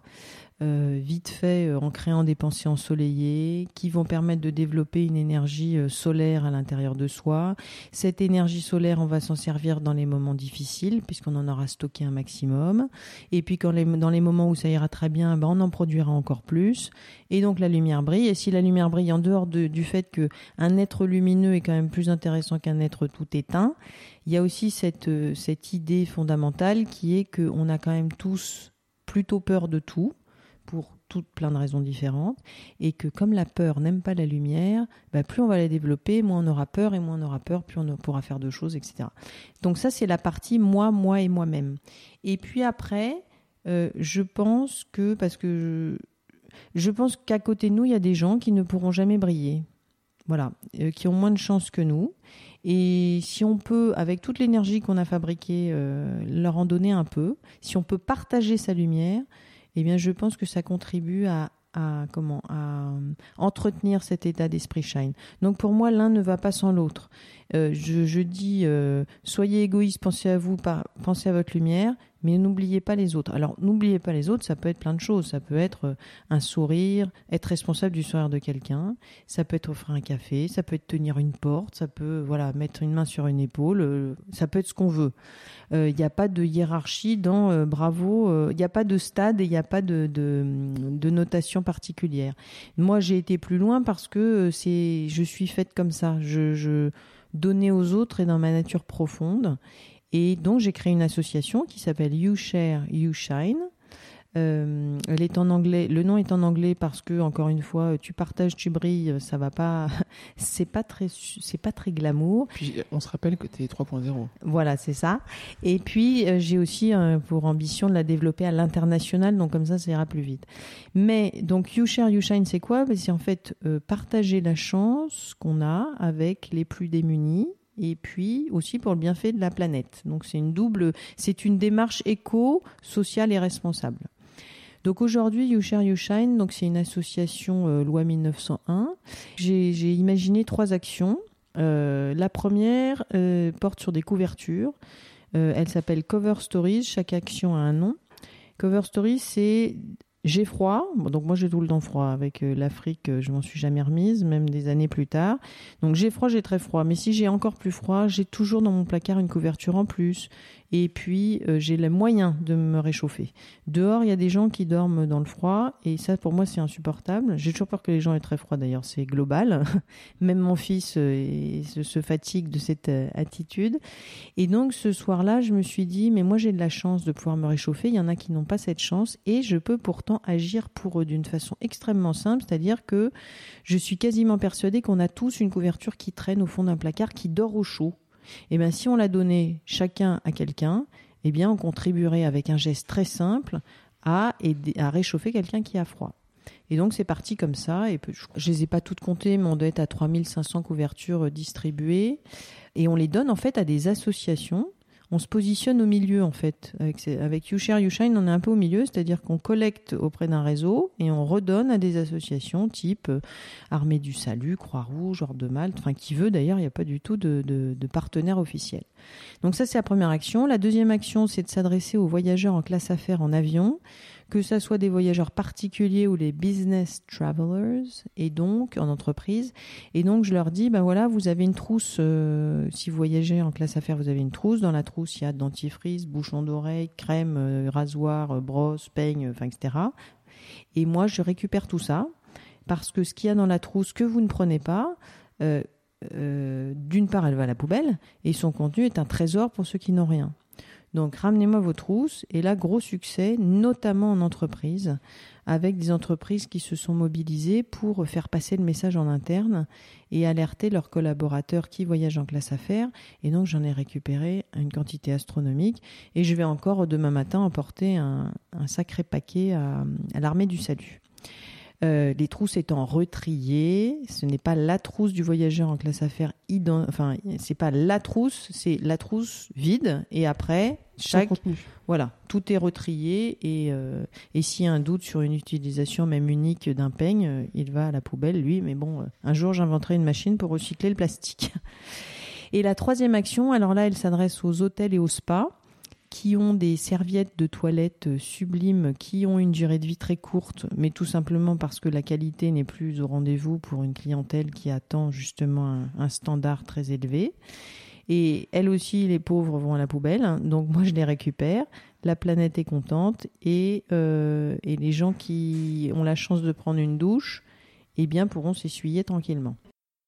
euh, vite fait euh, en créant des pensées ensoleillées qui vont permettre de développer une énergie euh, solaire à l'intérieur de soi. Cette énergie solaire, on va s'en servir dans les moments difficiles puisqu'on en aura stocké un maximum. Et puis quand dans les moments où ça ira très bien, ben on en produira encore plus. Et donc la lumière brille. Et si la lumière brille en dehors de, du fait que un être lumineux est quand même plus intéressant qu'un être tout éteint, il y a aussi cette, cette idée fondamentale qui est qu'on a quand même tous plutôt peur de tout pour toutes plein de raisons différentes, et que comme la peur n'aime pas la lumière, bah plus on va la développer, moins on aura peur, et moins on aura peur, plus on pourra faire de choses, etc. Donc ça, c'est la partie moi, moi et moi-même. Et puis après, euh, je pense que, parce que je, pense qu'à côté de nous, il y a des gens qui ne pourront jamais briller. Voilà, euh, qui ont moins de chance que nous. Et si on peut, avec toute l'énergie qu'on a fabriquée, euh, leur en donner un peu, si on peut partager sa lumière, eh bien, je pense que ça contribue à, comment à entretenir cet état d'esprit shine. Donc pour moi, l'un ne va pas sans l'autre. Euh, je, je, dis, euh, soyez égoïste, pensez à vous, pensez à votre lumière, mais n'oubliez pas les autres. Alors n'oubliez pas les autres, ça peut être plein de choses. Ça peut être euh, un sourire, être responsable du sourire de quelqu'un. Ça peut être offrir un café, ça peut être tenir une porte, ça peut voilà mettre une main sur une épaule. ça peut être ce qu'on veut. Il n'y a pas de hiérarchie dans bravo. Il n'y a pas de stade et il n'y a pas de, notation particulière. Moi, j'ai été plus loin parce que c'est, je suis faite comme ça. Je, je donner aux autres et dans ma nature profonde. Et donc j'ai créé une association qui s'appelle You Share, You Shine. Euh, elle est en anglais. Le nom est en anglais parce que encore une fois, tu partages, tu brilles, ça va pas. c'est pas très, c'est pas très glamour. Puis on se rappelle que tu es 3.0. Voilà, c'est ça. Et puis euh, j'ai aussi euh, pour ambition de la développer à l'international, donc comme ça, ça ira plus vite. Mais donc You Share, You Shine, c'est quoi? C'est en fait partager la chance qu'on a avec les plus démunis et puis aussi pour le bienfait de la planète. Donc c'est une double, c'est une démarche éco, sociale et responsable. Donc aujourd'hui, You Share You Shine, donc c'est une association euh, loi 1901. J'ai imaginé trois actions. Euh, la première euh, porte sur des couvertures. elle s'appelle Cover Stories. Chaque action a un nom. Cover Stories, c'est j'ai froid, donc moi j'ai tout le temps froid. Avec euh, l'Afrique, euh, je m'en suis jamais remise, même des années plus tard. Donc j'ai froid, j'ai très froid. Mais si j'ai encore plus froid, j'ai toujours dans mon placard une couverture en plus. Et puis euh, j'ai les moyens de me réchauffer. Dehors, il y a des gens qui dorment dans le froid, et ça pour moi c'est insupportable. J'ai toujours peur que les gens aient très froid d'ailleurs, c'est global. même mon fils se, se, fatigue de cette attitude. Et donc ce soir-là, je me suis dit, mais moi j'ai de la chance de pouvoir me réchauffer. Il y en a qui n'ont pas cette chance, et je peux pourtant agir pour eux d'une façon extrêmement simple, c'est-à-dire que je suis quasiment persuadée qu'on a tous une couverture qui traîne au fond d'un placard qui dort au chaud. Eh bien si on la donnait chacun à quelqu'un, eh bien on contribuerait avec un geste très simple à, aider, à réchauffer quelqu'un qui a froid. Et donc c'est parti comme ça. Je les ai pas toutes comptées, mais on doit être à 3500 couvertures distribuées. Et on les donne en fait à des associations on se positionne au milieu en fait. Avec, avec YouShare, YouShine, on est un peu au milieu, c'est-à-dire qu'on collecte auprès d'un réseau et on redonne à des associations type euh, Armée du Salut, Croix-Rouge, Ordre de Malte, enfin qui veut d'ailleurs, il n'y a pas du tout de, de, de partenaire officiel. Donc ça c'est la première action. La deuxième action, c'est de s'adresser aux voyageurs en classe affaires en avion que ce soit des voyageurs particuliers ou les business travelers, et donc en entreprise. Et donc je leur dis, ben voilà, vous avez une trousse, euh, si vous voyagez en classe affaires, vous avez une trousse. Dans la trousse, il y a dentifrice, bouchon d'oreille, crème, euh, rasoir, euh, brosse, peigne, etc. Et moi, je récupère tout ça parce que ce qu'il y a dans la trousse que vous ne prenez pas, d'une part, elle va à la poubelle et son contenu est un trésor pour ceux qui n'ont rien. Donc ramenez-moi vos trousses. Et là, gros succès, notamment en entreprise, avec des entreprises qui se sont mobilisées pour faire passer le message en interne et alerter leurs collaborateurs qui voyagent en classe affaires. Et donc j'en ai récupéré une quantité astronomique. Et je vais encore demain matin emporter un, sacré paquet à l'armée du salut. Euh, les trousses étant retriées, ce n'est pas la trousse du voyageur en classe affaires, enfin c'est pas la trousse, c'est la trousse vide et après chaque voilà tout est retrié et euh, et s'il y a un doute sur une utilisation même unique d'un peigne, euh, il va à la poubelle lui. Mais bon, un jour j'inventerai une machine pour recycler le plastique. Et la troisième action, alors là, elle s'adresse aux hôtels et aux spas qui ont des serviettes de toilette sublimes, qui ont une durée de vie très courte, mais tout simplement parce que la qualité n'est plus au rendez-vous pour une clientèle qui attend justement un, standard très élevé. Et elles aussi, les pauvres vont à la poubelle, donc moi je les récupère. La planète est contente et, euh, et les gens qui ont la chance de prendre une douche, eh bien pourront s'essuyer tranquillement.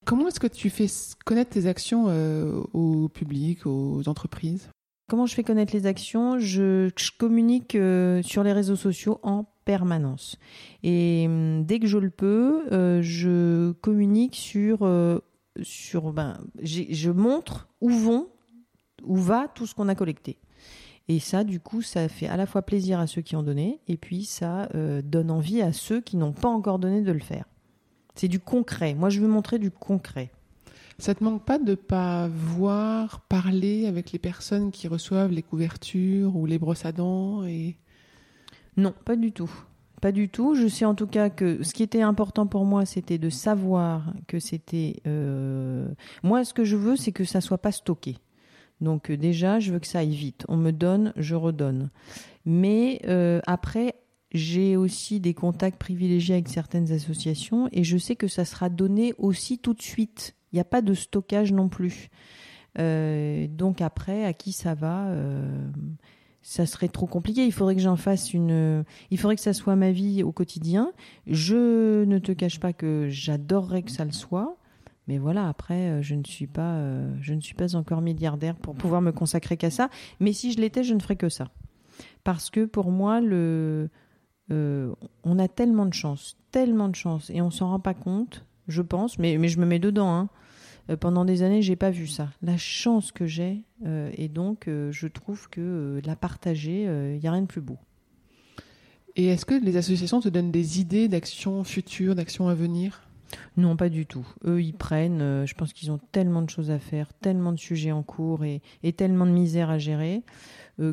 Comment est-ce que tu fais connaître tes actions euh, au public, aux entreprises? Comment je fais connaître les actions? Je, communique euh, sur les réseaux sociaux en permanence. Et hum, dès que je le peux, euh, je communique sur, sur ben, je montre où vont, où va tout ce qu'on a collecté. Et ça, du coup, ça fait à la fois plaisir à ceux qui ont donné, et puis ça donne envie à ceux qui n'ont pas encore donné de le faire. C'est du concret. Moi, je veux montrer du concret. Ça te manque pas de pas voir, parler avec les personnes qui reçoivent les couvertures ou les brosses à dents et Non, pas du tout. Pas du tout. Je sais en tout cas que ce qui était important pour moi, c'était de savoir que c'était. Euh... Moi, ce que je veux, c'est que ça soit pas stocké. Donc euh, déjà, je veux que ça aille vite. On me donne, je redonne. Mais euh, après, j'ai aussi des contacts privilégiés avec certaines associations et je sais que ça sera donné aussi tout de suite. Il n'y a pas de stockage non plus. Donc après, à qui ça va ça serait trop compliqué. Il faudrait que j'en fasse une. Il faudrait que ça soit ma vie au quotidien. Je ne te cache pas que j'adorerais que ça le soit, mais voilà. Après, euh, je ne suis pas, euh, je ne suis pas encore milliardaire pour pouvoir me consacrer qu'à ça. Mais si je l'étais, je ne ferais que ça, parce que pour moi, le, euh, on a tellement de chance, tellement de chance, et on s'en rend pas compte, je pense. Mais mais je me mets dedans. Hein. Euh, pendant des années, j'ai pas vu ça. La chance que j'ai, euh, et donc euh, je trouve que la partager, il y a rien de plus beau. Et est-ce que les associations te donnent des idées d'actions futures, d'actions à venir? Non, pas du tout. Eux, ils prennent. je pense qu'ils ont tellement de choses à faire, tellement de sujets en cours et, et tellement de misère à gérer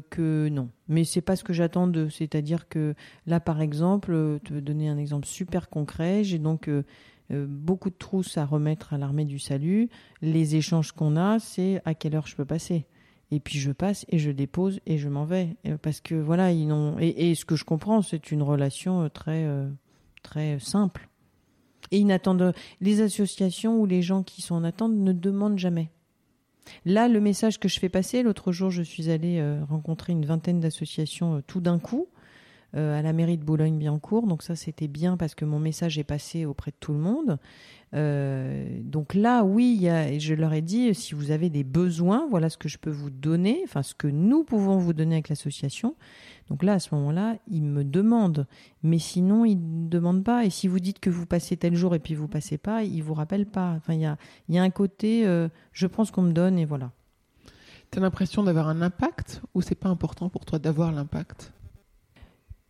que non. Mais c'est pas ce que j'attends d'eux. C'est-à-dire que là, par exemple, te donner un exemple super concret, j'ai donc beaucoup de trousses à remettre à l'armée du salut. Les échanges qu'on a, c'est à quelle heure je peux passer. Et puis je passe et je dépose et je m'en vais euh, parce que voilà ils n'ont et, ce que je comprends c'est une relation euh, très très simple et ils n'attendent les associations ou les gens qui sont en attente ne demandent jamais. Là, le message que je fais passer, l'autre jour, je suis allée rencontrer une vingtaine d'associations tout d'un coup. Euh, à la mairie de Boulogne-Billancourt. Donc ça, c'était bien parce que mon message est passé auprès de tout le monde. Euh, donc là, oui, je leur ai dit, si vous avez des besoins, voilà ce que je peux vous donner, enfin ce que nous pouvons vous donner avec l'association. Donc là, à ce moment-là, ils me demandent, mais sinon, ils ne demandent pas. Et si vous dites que vous passez tel jour et puis vous passez pas, ils vous rappellent pas. Enfin, il y a, un côté, euh, je prends ce qu'on me donne et voilà. Tu as l'impression d'avoir un impact ou c'est pas important pour toi d'avoir l'impact?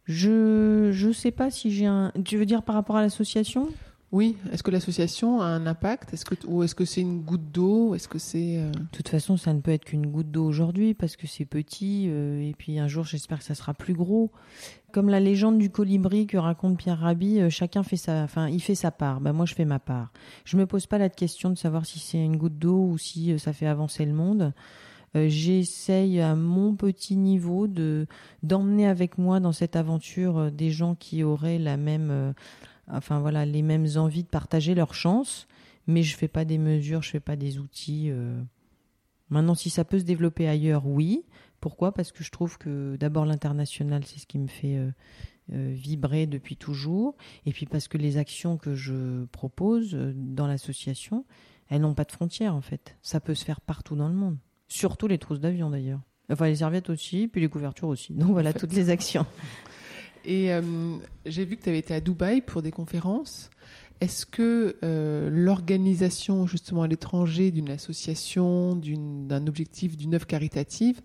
Je je sais pas si j'ai un. Tu veux dire par rapport à l'association? Oui. Est-ce que l'association a un impact? Est-ce que ou est-ce que c'est une goutte d'eau? Est-ce que c'est euh, De toute façon, ça ne peut être qu'une goutte d'eau aujourd'hui parce que c'est petit euh, et puis un jour, j'espère que ça sera plus gros. Comme la légende du colibri que raconte Pierre Rabhi, euh, chacun fait sa, enfin, il fait sa part. Ben moi, je fais ma part. Je me pose pas la question de savoir si c'est une goutte d'eau ou si ça fait avancer le monde. Euh, j'essaye à mon petit niveau de d'emmener avec moi dans cette aventure euh, des gens qui auraient la même, euh, enfin voilà, les mêmes envies de partager leur chance. Mais je fais pas des mesures, je fais pas des outils. Maintenant, si ça peut se développer ailleurs, oui. Pourquoi? Parce que je trouve que d'abord l'international, c'est ce qui me fait vibrer depuis toujours. Et puis parce que les actions que je propose dans l'association, elles n'ont pas de frontières en fait. Ça peut se faire partout dans le monde. Surtout les trousses d'avion d'ailleurs. Enfin les serviettes aussi, puis les couvertures aussi. Donc voilà toutes les actions. Et euh, j'ai vu que tu avais été à Dubaï pour des conférences. Est-ce que euh, l'organisation justement à l'étranger d'une association, d'un objectif, d'une œuvre caritative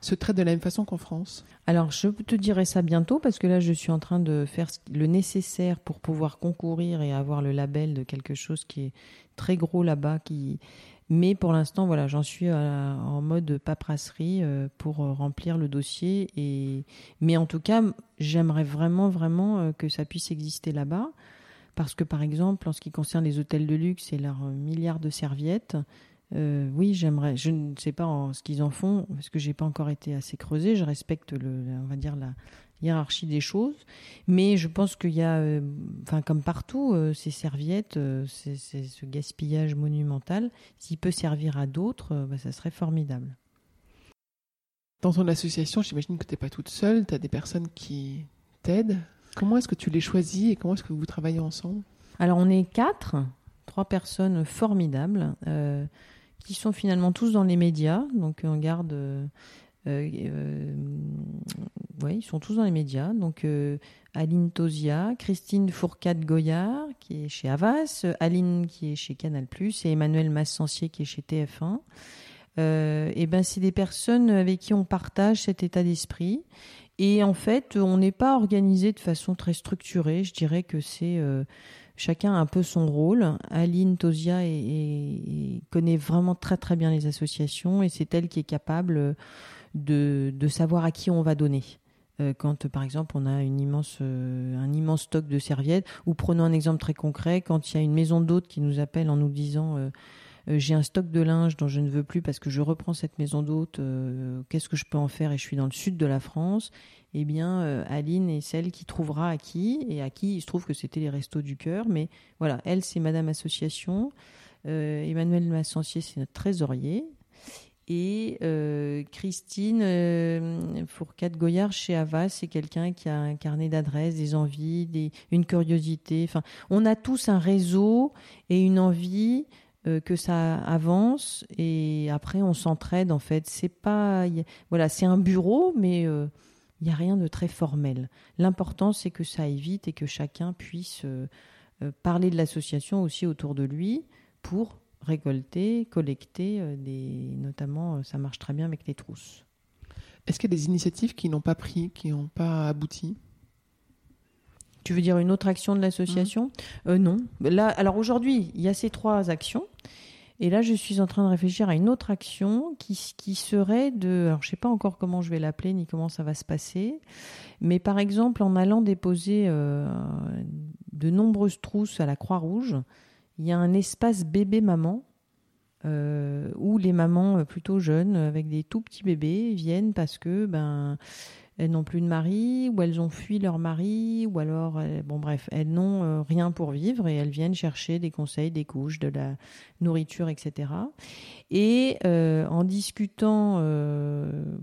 se traite de la même façon qu'en France? Alors je te dirai ça bientôt parce que là je suis en train de faire le nécessaire pour pouvoir concourir et avoir le label de quelque chose qui est très gros là-bas, qui mais pour l'instant, voilà, j'en suis euh, en mode paperasserie euh, pour euh, remplir le dossier. Et mais en tout cas, j'aimerais vraiment, vraiment que ça puisse exister là-bas, parce que par exemple, en ce qui concerne les hôtels de luxe et leurs milliards de serviettes, oui, j'aimerais. Je ne sais pas ce qu'ils en font parce que j'ai pas encore été assez creusé. Je respecte le, on va dire la, hiérarchie des choses. Mais je pense qu'il y a, euh, enfin comme partout, euh, ces serviettes, euh, c'est ce gaspillage monumental, s'il peut servir à d'autres, bah, ça serait formidable. Dans ton association, j'imagine que tu n'es pas toute seule, tu as des personnes qui t'aident. Comment est-ce que tu les choisis et comment est-ce que vous travaillez ensemble? Alors on est quatre, trois personnes formidables, qui sont finalement tous dans les médias, donc on garde euh, euh, ouais, ils sont tous dans les médias. Donc euh, Aline Tosia, Christine Fourcade-Goyard qui est chez Havas, Aline qui est chez Canal+, et Emmanuel Massancier qui est chez TF1. Euh, et ben c'est des personnes avec qui on partage cet état d'esprit. Et en fait, on n'est pas organisé de façon très structurée. Je dirais que c'est euh, chacun un peu son rôle. Aline Tosia connaît vraiment très très bien les associations et c'est elle qui est capable de, de savoir à qui on va donner. quand par exemple on a une immense, un immense stock de serviettes, ou prenons un exemple très concret, quand il y a une maison d'hôtes qui nous appelle en nous disant j'ai un stock de linge dont je ne veux plus parce que je reprends cette maison d'hôtes, qu'est-ce que je peux en faire et je suis dans le sud de la France, eh bien, euh, Aline est celle qui trouvera à qui, et à qui il se trouve que c'était les restos du cœur. Mais voilà, elle, c'est Madame Association. Euh, Emmanuel Massancier, c'est notre trésorier. Et euh, Christine Fourcade-Goyard chez Ava, c'est quelqu'un qui a un carnet d'adresses, des envies, des, une curiosité. Enfin, on a tous un réseau et une envie que ça avance et après on s'entraide en fait c'est pas voilà c'est un bureau mais il n'y a rien de très formel. L'important, c'est que ça évite et que chacun puisse euh, euh, parler de l'association aussi autour de lui pour récolter, collecter, euh, des... notamment, ça marche très bien avec les trousses. Est-ce qu'il y a des initiatives qui n'ont pas pris, qui n'ont pas abouti? Tu veux dire une autre action de l'association? Mmh. Non. Là, alors aujourd'hui, il y a ces trois actions. Et là, je suis en train de réfléchir à une autre action qui, qui serait de... Alors, je ne sais pas encore comment je vais l'appeler ni comment ça va se passer. Mais par exemple, en allant déposer euh, de nombreuses trousses à la Croix-Rouge, il y a un espace bébé-maman euh, où les mamans euh, plutôt jeunes avec des tout petits bébés viennent parce que ben elles n'ont plus de mari, ou elles ont fui leur mari, ou alors, euh, bon bref, elles n'ont euh, rien pour vivre et elles viennent chercher des conseils, des couches, de la nourriture, etc. Et euh, en discutant,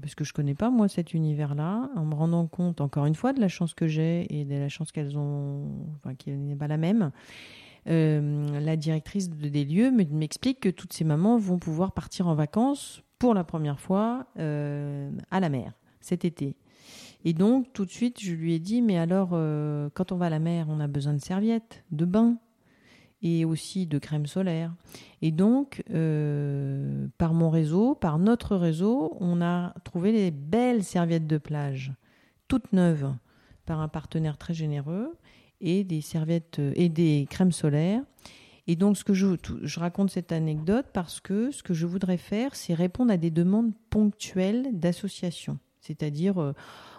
parce que je connais pas moi cet univers-là, en me rendant compte encore une fois de la chance que j'ai et de la chance qu'elles ont, enfin qui n'est pas la même. La directrice des lieux m'explique que toutes ces mamans vont pouvoir partir en vacances pour la première fois à la mer cet été. Et donc, tout de suite, je lui ai dit, mais alors, euh, quand on va à la mer, on a besoin de serviettes, de bain et aussi de crème solaire. Et donc, euh, par mon réseau, par notre réseau, on a trouvé des belles serviettes de plage, toutes neuves, par un partenaire très généreux, et des serviettes euh, et des crèmes solaires. Et donc, ce que je, raconte cette anecdote parce que ce que je voudrais faire, c'est répondre à des demandes ponctuelles d'associations. C'est-à-dire,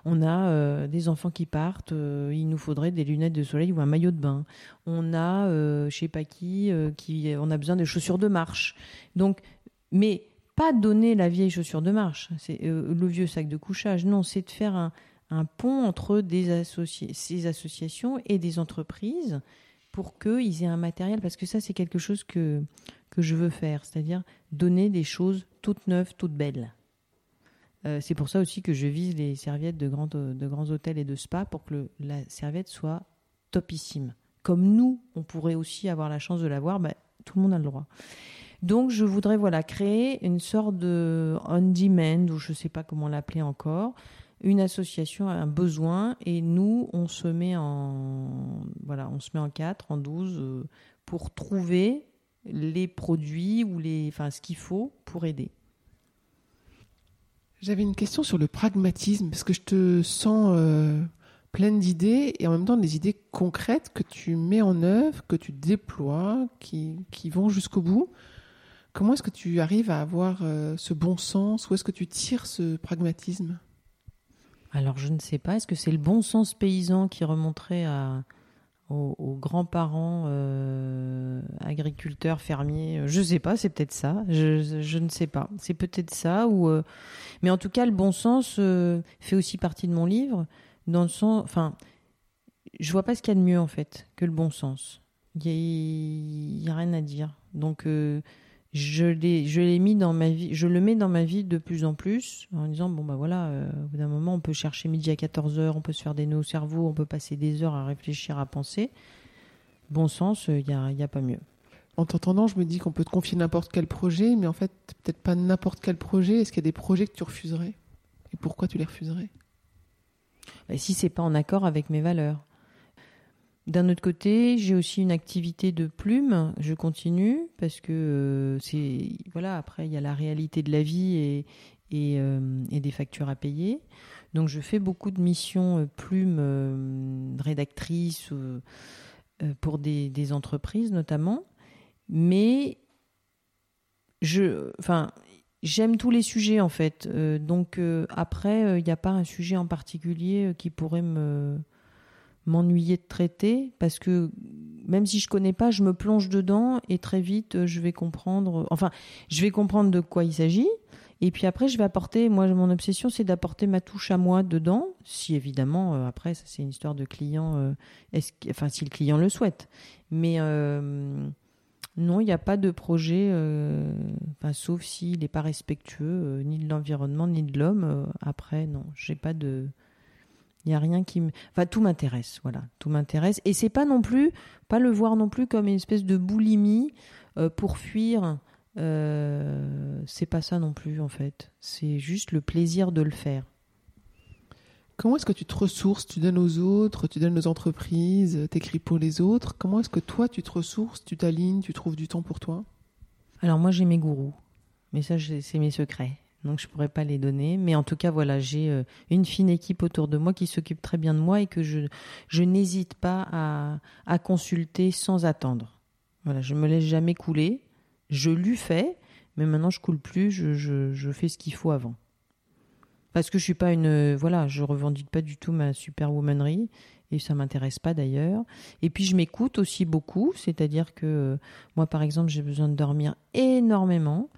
on a euh, des enfants qui partent, euh, il nous faudrait des lunettes de soleil ou un maillot de bain. On a, euh, je sais pas qui, qui, on a besoin de chaussures de marche. Donc, mais pas donner la vieille chaussure de marche, c'est le vieux sac de couchage. Non, c'est de faire un, pont entre des ces associations et des entreprises pour qu'ils aient un matériel, parce que ça, c'est quelque chose que, que je veux faire, c'est-à-dire donner des choses toutes neuves, toutes belles. Euh, c'est pour ça aussi que je vise les serviettes de, de grands hôtels et de spa pour que la serviette soit topissime. Comme nous, on pourrait aussi avoir la chance de l'avoir, bah, tout le monde a le droit. Donc je voudrais voilà créer une sorte de on-demand, ou je ne sais pas comment l'appeler encore, une association a un besoin et nous on se met en voilà on se met en quatre, en douze euh, pour trouver les produits ou les enfin ce qu'il faut pour aider. J'avais une question sur le pragmatisme, parce que je te sens euh, pleine d'idées et en même temps des idées concrètes que tu mets en œuvre, que tu déploies, qui, qui vont jusqu'au bout. Comment est-ce que tu arrives à avoir euh, ce bon sens? Où est-ce que tu tires ce pragmatisme? Alors je ne sais pas. Est-ce que c'est le bon sens paysan qui remonterait à, aux, grands-parents euh, agriculteurs, fermiers. Je sais pas, c'est peut-être ça. Je, ne sais pas. C'est peut-être ça. Ou, euh, mais en tout cas, le bon sens euh, fait aussi partie de mon livre. Dans le sens, enfin, je vois pas ce qu'il y a de mieux en fait que le bon sens. Il y, a, rien à dire. Donc je l'ai je l'ai mis dans ma vie je le mets dans ma vie de plus en plus en disant bon bah voilà euh, au bout d'un moment on peut chercher midi à 14 heures on peut se faire des nœuds au cerveau on peut passer des heures à réfléchir à penser. Bon sens il n'y a, y a pas mieux. En t'entendant je me dis qu'on peut te confier n'importe quel projet mais en fait peut-être pas n'importe quel projet. Est-ce qu'il y a des projets que tu refuserais? Et pourquoi tu les refuserais? Bah, si c'est pas en accord avec mes valeurs d'un autre côté, j'ai aussi une activité de plume. Je continue parce que euh, c'est voilà. Après, il y a la réalité de la vie et euh, et, des factures à payer. Donc, je fais beaucoup de missions euh, plume rédactrice pour des, entreprises notamment. Mais enfin, j'aime tous les sujets en fait. donc après, il n'y a pas un sujet en particulier qui pourrait me m'ennuyer de traiter parce que même si je connais pas, je me plonge dedans et très vite je vais comprendre. Enfin, je vais comprendre de quoi il s'agit. Et puis après, je vais apporter. Moi, mon obsession, c'est d'apporter ma touche à moi dedans. Si évidemment, euh, après, ça c'est une histoire de client. Euh, est enfin, si le client le souhaite. Mais euh, non, il n'y a pas de projet. Enfin, sauf s'il n'est pas respectueux ni de l'environnement ni de l'homme. après, non, j'ai pas de. Il n'y a rien qui me. Enfin, tout m'intéresse, voilà. Tout m'intéresse. Et c'est pas non plus, pas le voir non plus comme une espèce de boulimie euh, pour fuir. Euh, c'est pas ça non plus, en fait. C'est juste le plaisir de le faire. Comment est-ce que tu te ressources? Tu donnes aux autres, tu donnes aux entreprises, t'écris pour les autres. Comment est-ce que toi, tu te ressources, tu t'alignes, tu trouves du temps pour toi? Alors, moi, j'ai mes gourous. Mais ça, c'est mes secrets donc je pourrais pas les donner. Mais en tout cas, voilà, j'ai euh, une fine équipe autour de moi qui s'occupe très bien de moi et que je, je n'hésite pas à, à consulter sans attendre. Voilà, je me laisse jamais couler. Je lui fais, mais maintenant je coule plus, je, je, je fais ce qu'il faut avant. Parce que je suis pas une, voilà, je revendique pas du tout ma superwomanerie et ça m'intéresse pas d'ailleurs. Et puis je m'écoute aussi beaucoup, c'est-à-dire que euh, moi par exemple j'ai besoin de dormir énormément.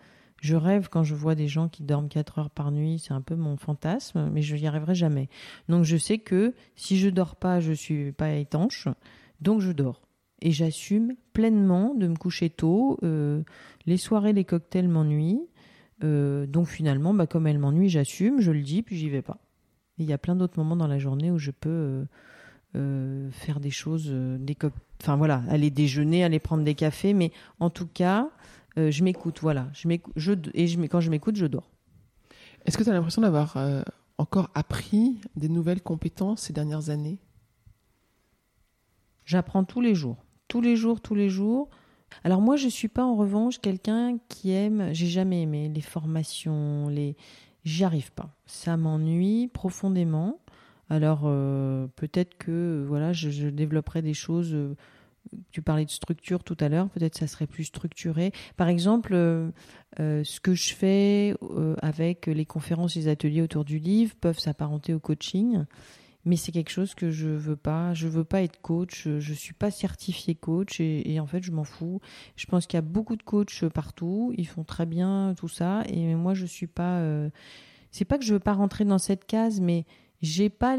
Je rêve quand je vois des gens qui dorment 4 heures par nuit, c'est un peu mon fantasme, mais je n'y arriverai jamais. Donc je sais que si je dors pas, je suis pas étanche, donc je dors. Et j'assume pleinement de me coucher tôt. Euh, les soirées, les cocktails m'ennuient. Euh, donc finalement, bah, comme elles m'ennuient, j'assume, je le dis, puis j'y vais pas. Il y a plein d'autres moments dans la journée où je peux euh, faire des choses, des voilà, aller déjeuner, aller prendre des cafés, mais en tout cas, euh, je m'écoute, voilà. Je m'écoute, je, et je, quand je m'écoute, je dors. Est-ce que tu as l'impression d'avoir euh, encore appris des nouvelles compétences ces dernières années? J'apprends tous les jours. Tous les jours, tous les jours. Alors moi, je suis pas en revanche quelqu'un qui aime, j'ai jamais aimé les formations, les j'y arrive pas. Ça m'ennuie profondément. Alors euh, peut-être que voilà, je, je, développerai des choses tu parlais de structure tout à l'heure, peut-être ça serait plus structuré. Par exemple, euh, euh, ce que je fais euh, avec les conférences les ateliers autour du livre peuvent s'apparenter au coaching, mais c'est quelque chose que je veux pas. Je veux pas être coach. Je suis pas certifié coach et, et en fait je m'en fous. Je pense qu'il y a beaucoup de coachs partout. Ils font très bien tout ça et moi je suis pas. c'est pas que je veux pas rentrer dans cette case, mais j'ai pas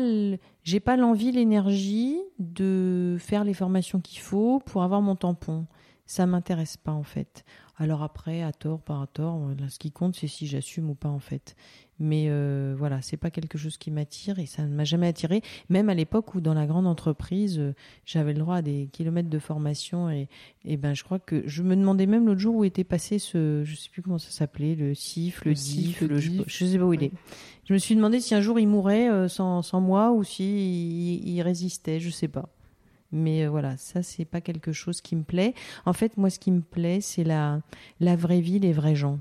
j'ai pas l'envie l'énergie de faire les formations qu'il faut pour avoir mon tampon. Ça m'intéresse pas en fait. Alors après à tort par à tort ce qui compte c'est si j'assume ou pas en fait mais euh, voilà c'est pas quelque chose qui m'attire et ça ne m'a jamais attiré même à l'époque où dans la grande entreprise euh, j'avais le droit à des kilomètres de formation et, et ben je crois que je me demandais même l'autre jour où était passé ce je sais plus comment ça s'appelait le CIF le, DIF, le, je, sais pas où il est. Je me suis demandé si un jour il mourrait euh, sans, sans moi ou si il, il résistait je sais pas. Mais euh, voilà, ça c'est pas quelque chose qui me plaît. En fait, moi, ce qui me plaît, c'est la la vraie vie, les vrais gens.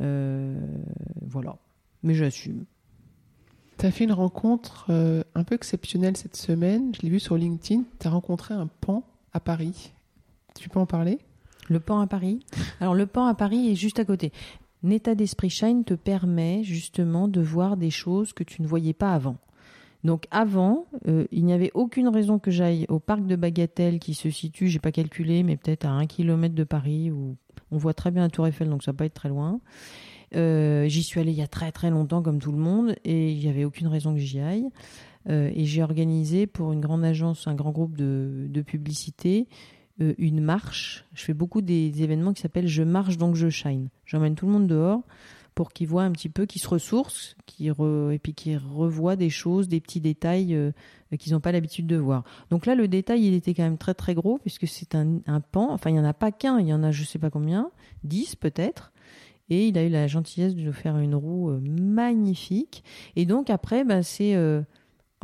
Euh, voilà. Mais j'assume. Tu as fait une rencontre euh, un peu exceptionnelle cette semaine. Je l'ai vu sur LinkedIn. Tu as rencontré un pan à Paris. Tu peux en parler? Le pan à Paris? Alors, le pan à Paris est juste à côté. L'état d'esprit Shine te permet justement de voir des choses que tu ne voyais pas avant. Donc avant, euh, il n'y avait aucune raison que j'aille au parc de Bagatelle qui se situe, j'ai pas calculé, mais peut-être à un kilomètre de Paris où on voit très bien la Tour Eiffel, donc ça va pas être très loin. Euh, j'y suis allée il y a très très longtemps comme tout le monde et il n'y avait aucune raison que j'y aille. Euh, et j'ai organisé pour une grande agence, un grand groupe de, de publicité, une marche. Je fais beaucoup des événements qui s'appellent Je marche donc je shine. J'emmène tout le monde dehors pour qu'ils voient un petit peu, qu'ils se ressourcent, qu'ils et puis qu'ils revoient des choses, des petits détails euh, qu'ils n'ont pas l'habitude de voir. Donc là, le détail, il était quand même très très gros puisque c'est un, un pan. Enfin, il y en a pas qu'un, il y en a je sais pas combien, dix peut-être. Et il a eu la gentillesse de nous faire une roue euh, magnifique. Et donc après, ben, c'est euh,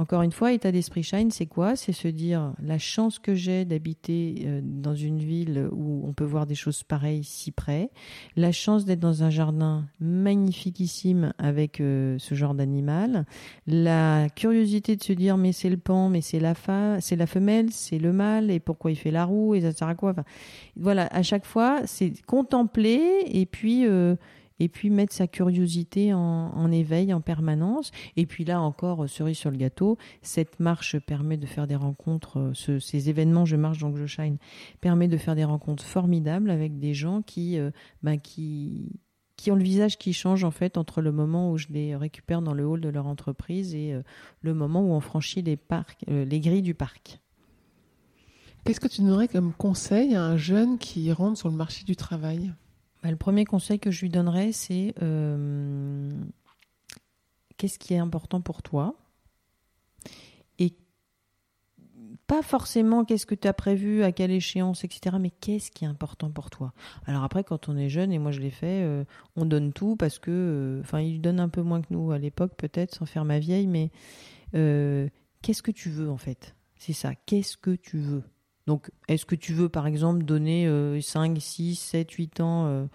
encore une fois, état d'esprit shine, c'est quoi? C'est se dire la chance que j'ai d'habiter euh, dans une ville où on peut voir des choses pareilles si près, la chance d'être dans un jardin magnifiquissime avec euh, ce genre d'animal, la curiosité de se dire mais c'est le pan, mais c'est la c'est la femelle, c'est le mâle et pourquoi il fait la roue et ça sert à quoi? Voilà, à chaque fois, c'est contempler et puis euh, et puis mettre sa curiosité en, éveil en permanence. Et puis là encore, cerise sur le gâteau, cette marche permet de faire des rencontres, ces événements Je marche donc je shine, permet de faire des rencontres formidables avec des gens qui, ben, qui qui ont le visage qui change en fait entre le moment où je les récupère dans le hall de leur entreprise et euh, le moment où on franchit les euh, les grilles du parc. Qu'est-ce que tu donnerais comme conseil à un jeune qui rentre sur le marché du travail? Bah, Le premier conseil que je lui donnerais, c'est euh, qu'est-ce qui est important pour toi? Pas forcément qu'est-ce que tu as prévu, à quelle échéance, etc. Mais qu'est-ce qui est important pour toi? Alors après, quand on est jeune, et moi je l'ai fait, euh, on donne tout parce que, euh, enfin, il donne un peu moins que nous à l'époque, peut-être, sans faire ma vieille, mais qu'est-ce que tu veux en fait? C'est ça, qu'est-ce que tu veux? Donc, est-ce que tu veux, par exemple, donner 5, 6, 7, 8 ans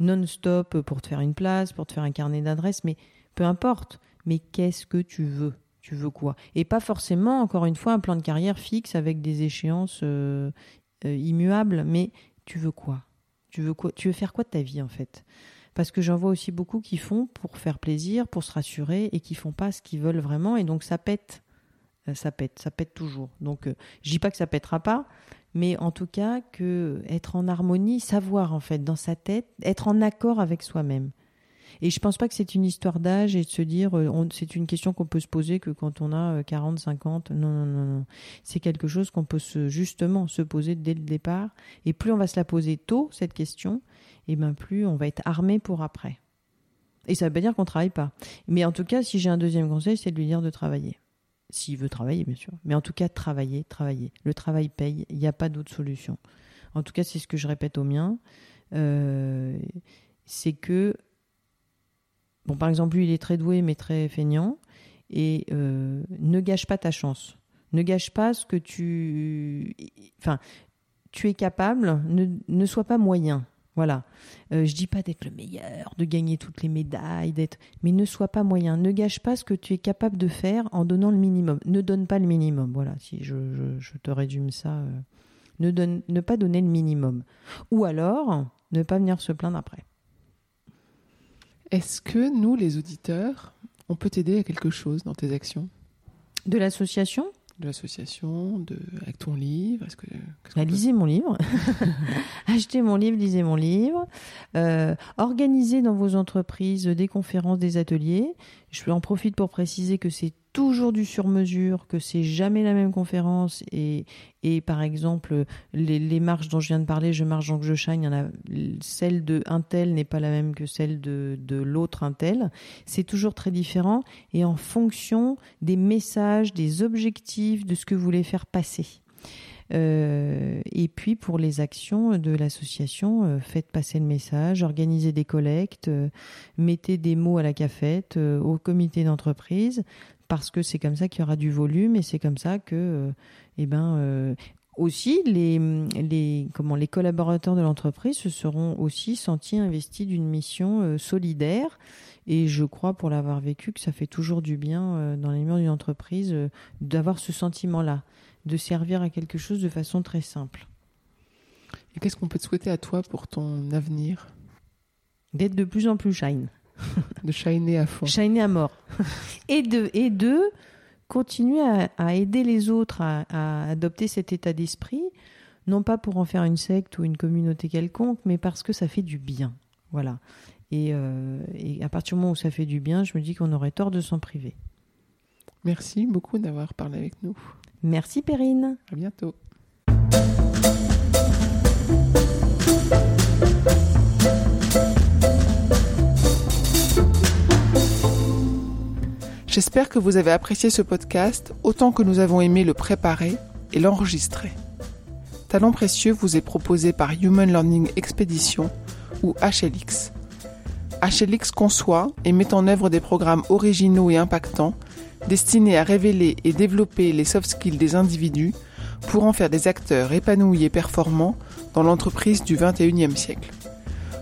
non-stop pour te faire une place, pour te faire un carnet d'adresses, mais peu importe. Mais qu'est-ce que tu veux? Tu veux quoi? Et pas forcément, encore une fois, un plan de carrière fixe avec des échéances euh, euh, immuables, mais tu veux quoi? Tu veux quoi? Tu veux faire quoi de ta vie en fait? Parce que j'en vois aussi beaucoup qui font pour faire plaisir, pour se rassurer, et qui font pas ce qu'ils veulent vraiment, et donc ça pète, euh, ça pète, ça pète toujours. Donc je dis pas que ça pètera pas, mais en tout cas que être en harmonie, savoir en fait dans sa tête, être en accord avec soi-même. Et je pense pas que c'est une histoire d'âge et de se dire, euh, c'est une question qu'on peut se poser que quand on a 40, euh, 50. Non, non, non, non. C'est quelque chose qu'on peut se, justement se poser dès le départ. Et plus on va se la poser tôt, cette question, et ben plus on va être armé pour après. Et ça veut pas dire qu'on travaille pas. Mais en tout cas, si j'ai un deuxième conseil, c'est de lui dire de travailler. S'il veut travailler, bien sûr. Mais en tout cas, travailler, travailler. Le travail paye. Il n'y a pas d'autre solution. En tout cas, c'est ce que je répète au mien. Euh, c'est que Bon, par exemple, lui, il est très doué, mais très feignant. Et euh, ne gâche pas ta chance. Ne gâche pas ce que tu. Enfin, tu es capable, ne, ne sois pas moyen. Voilà. Euh, je dis pas d'être le meilleur, de gagner toutes les médailles, d'être, mais ne sois pas moyen. Ne gâche pas ce que tu es capable de faire en donnant le minimum. Ne donne pas le minimum. Voilà. Si je, je, te résume ça, euh, ne donne, ne pas donner le minimum. Ou alors ne pas venir se plaindre après. Est-ce que nous, les auditeurs, on peut t'aider à quelque chose dans tes actions? De l'association? De l'association, de... avec ton livre Est-ce que, bah, Lisez mon livre. Achetez mon livre, lisez mon livre. Euh, organisez dans vos entreprises des conférences, des ateliers. Je en profite pour préciser que c'est toujours du sur-mesure, que c'est jamais la même conférence et, et par exemple les, marches dont je viens de parler, je marche donc je il y en a celle de un tel n'est pas la même que celle de, de l'autre un tel. C'est toujours très différent et en fonction des messages, des objectifs, de ce que vous voulez faire passer. Euh, et puis pour les actions de l'association, euh, faites passer le message, organisez des collectes, euh, mettez des mots à la cafette, au comité d'entreprise, parce que c'est comme ça qu'il y aura du volume et c'est comme ça que, euh, eh ben, euh, aussi les, les, comment, les collaborateurs de l'entreprise se seront aussi sentis investis d'une mission euh, solidaire. Et je crois, pour l'avoir vécu, que ça fait toujours du bien dans les murs d'une entreprise d'avoir ce sentiment-là, de servir à quelque chose de façon très simple. Et qu'est-ce qu'on peut te souhaiter à toi pour ton avenir? D'être de plus en plus shine. de shiner à fond. Shiner à mort. et de, et de continuer à, aider les autres à, adopter cet état d'esprit, non pas pour en faire une secte ou une communauté quelconque, mais parce que ça fait du bien. Voilà. Et, euh, et à partir du moment où ça fait du bien, je me dis qu'on aurait tort de s'en priver. Merci beaucoup d'avoir parlé avec nous. Merci Perrine. À bientôt. J'espère que vous avez apprécié ce podcast autant que nous avons aimé le préparer et l'enregistrer. Talent précieux vous est proposé par Human Learning Expedition ou HLX. HLX conçoit et met en œuvre des programmes originaux et impactants destinés à révéler et développer les soft skills des individus pour en faire des acteurs épanouis et performants dans l'entreprise du 21e siècle.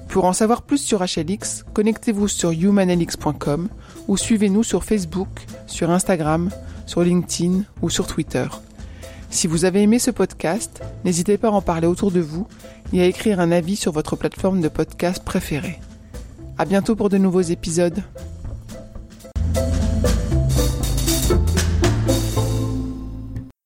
Pour en savoir plus sur HLX, connectez-vous sur humanlx.com ou suivez-nous sur Facebook, sur Instagram, sur LinkedIn ou sur Twitter. Si vous avez aimé ce podcast, n'hésitez pas à en parler autour de vous et à écrire un avis sur votre plateforme de podcast préférée. À bientôt pour de nouveaux épisodes.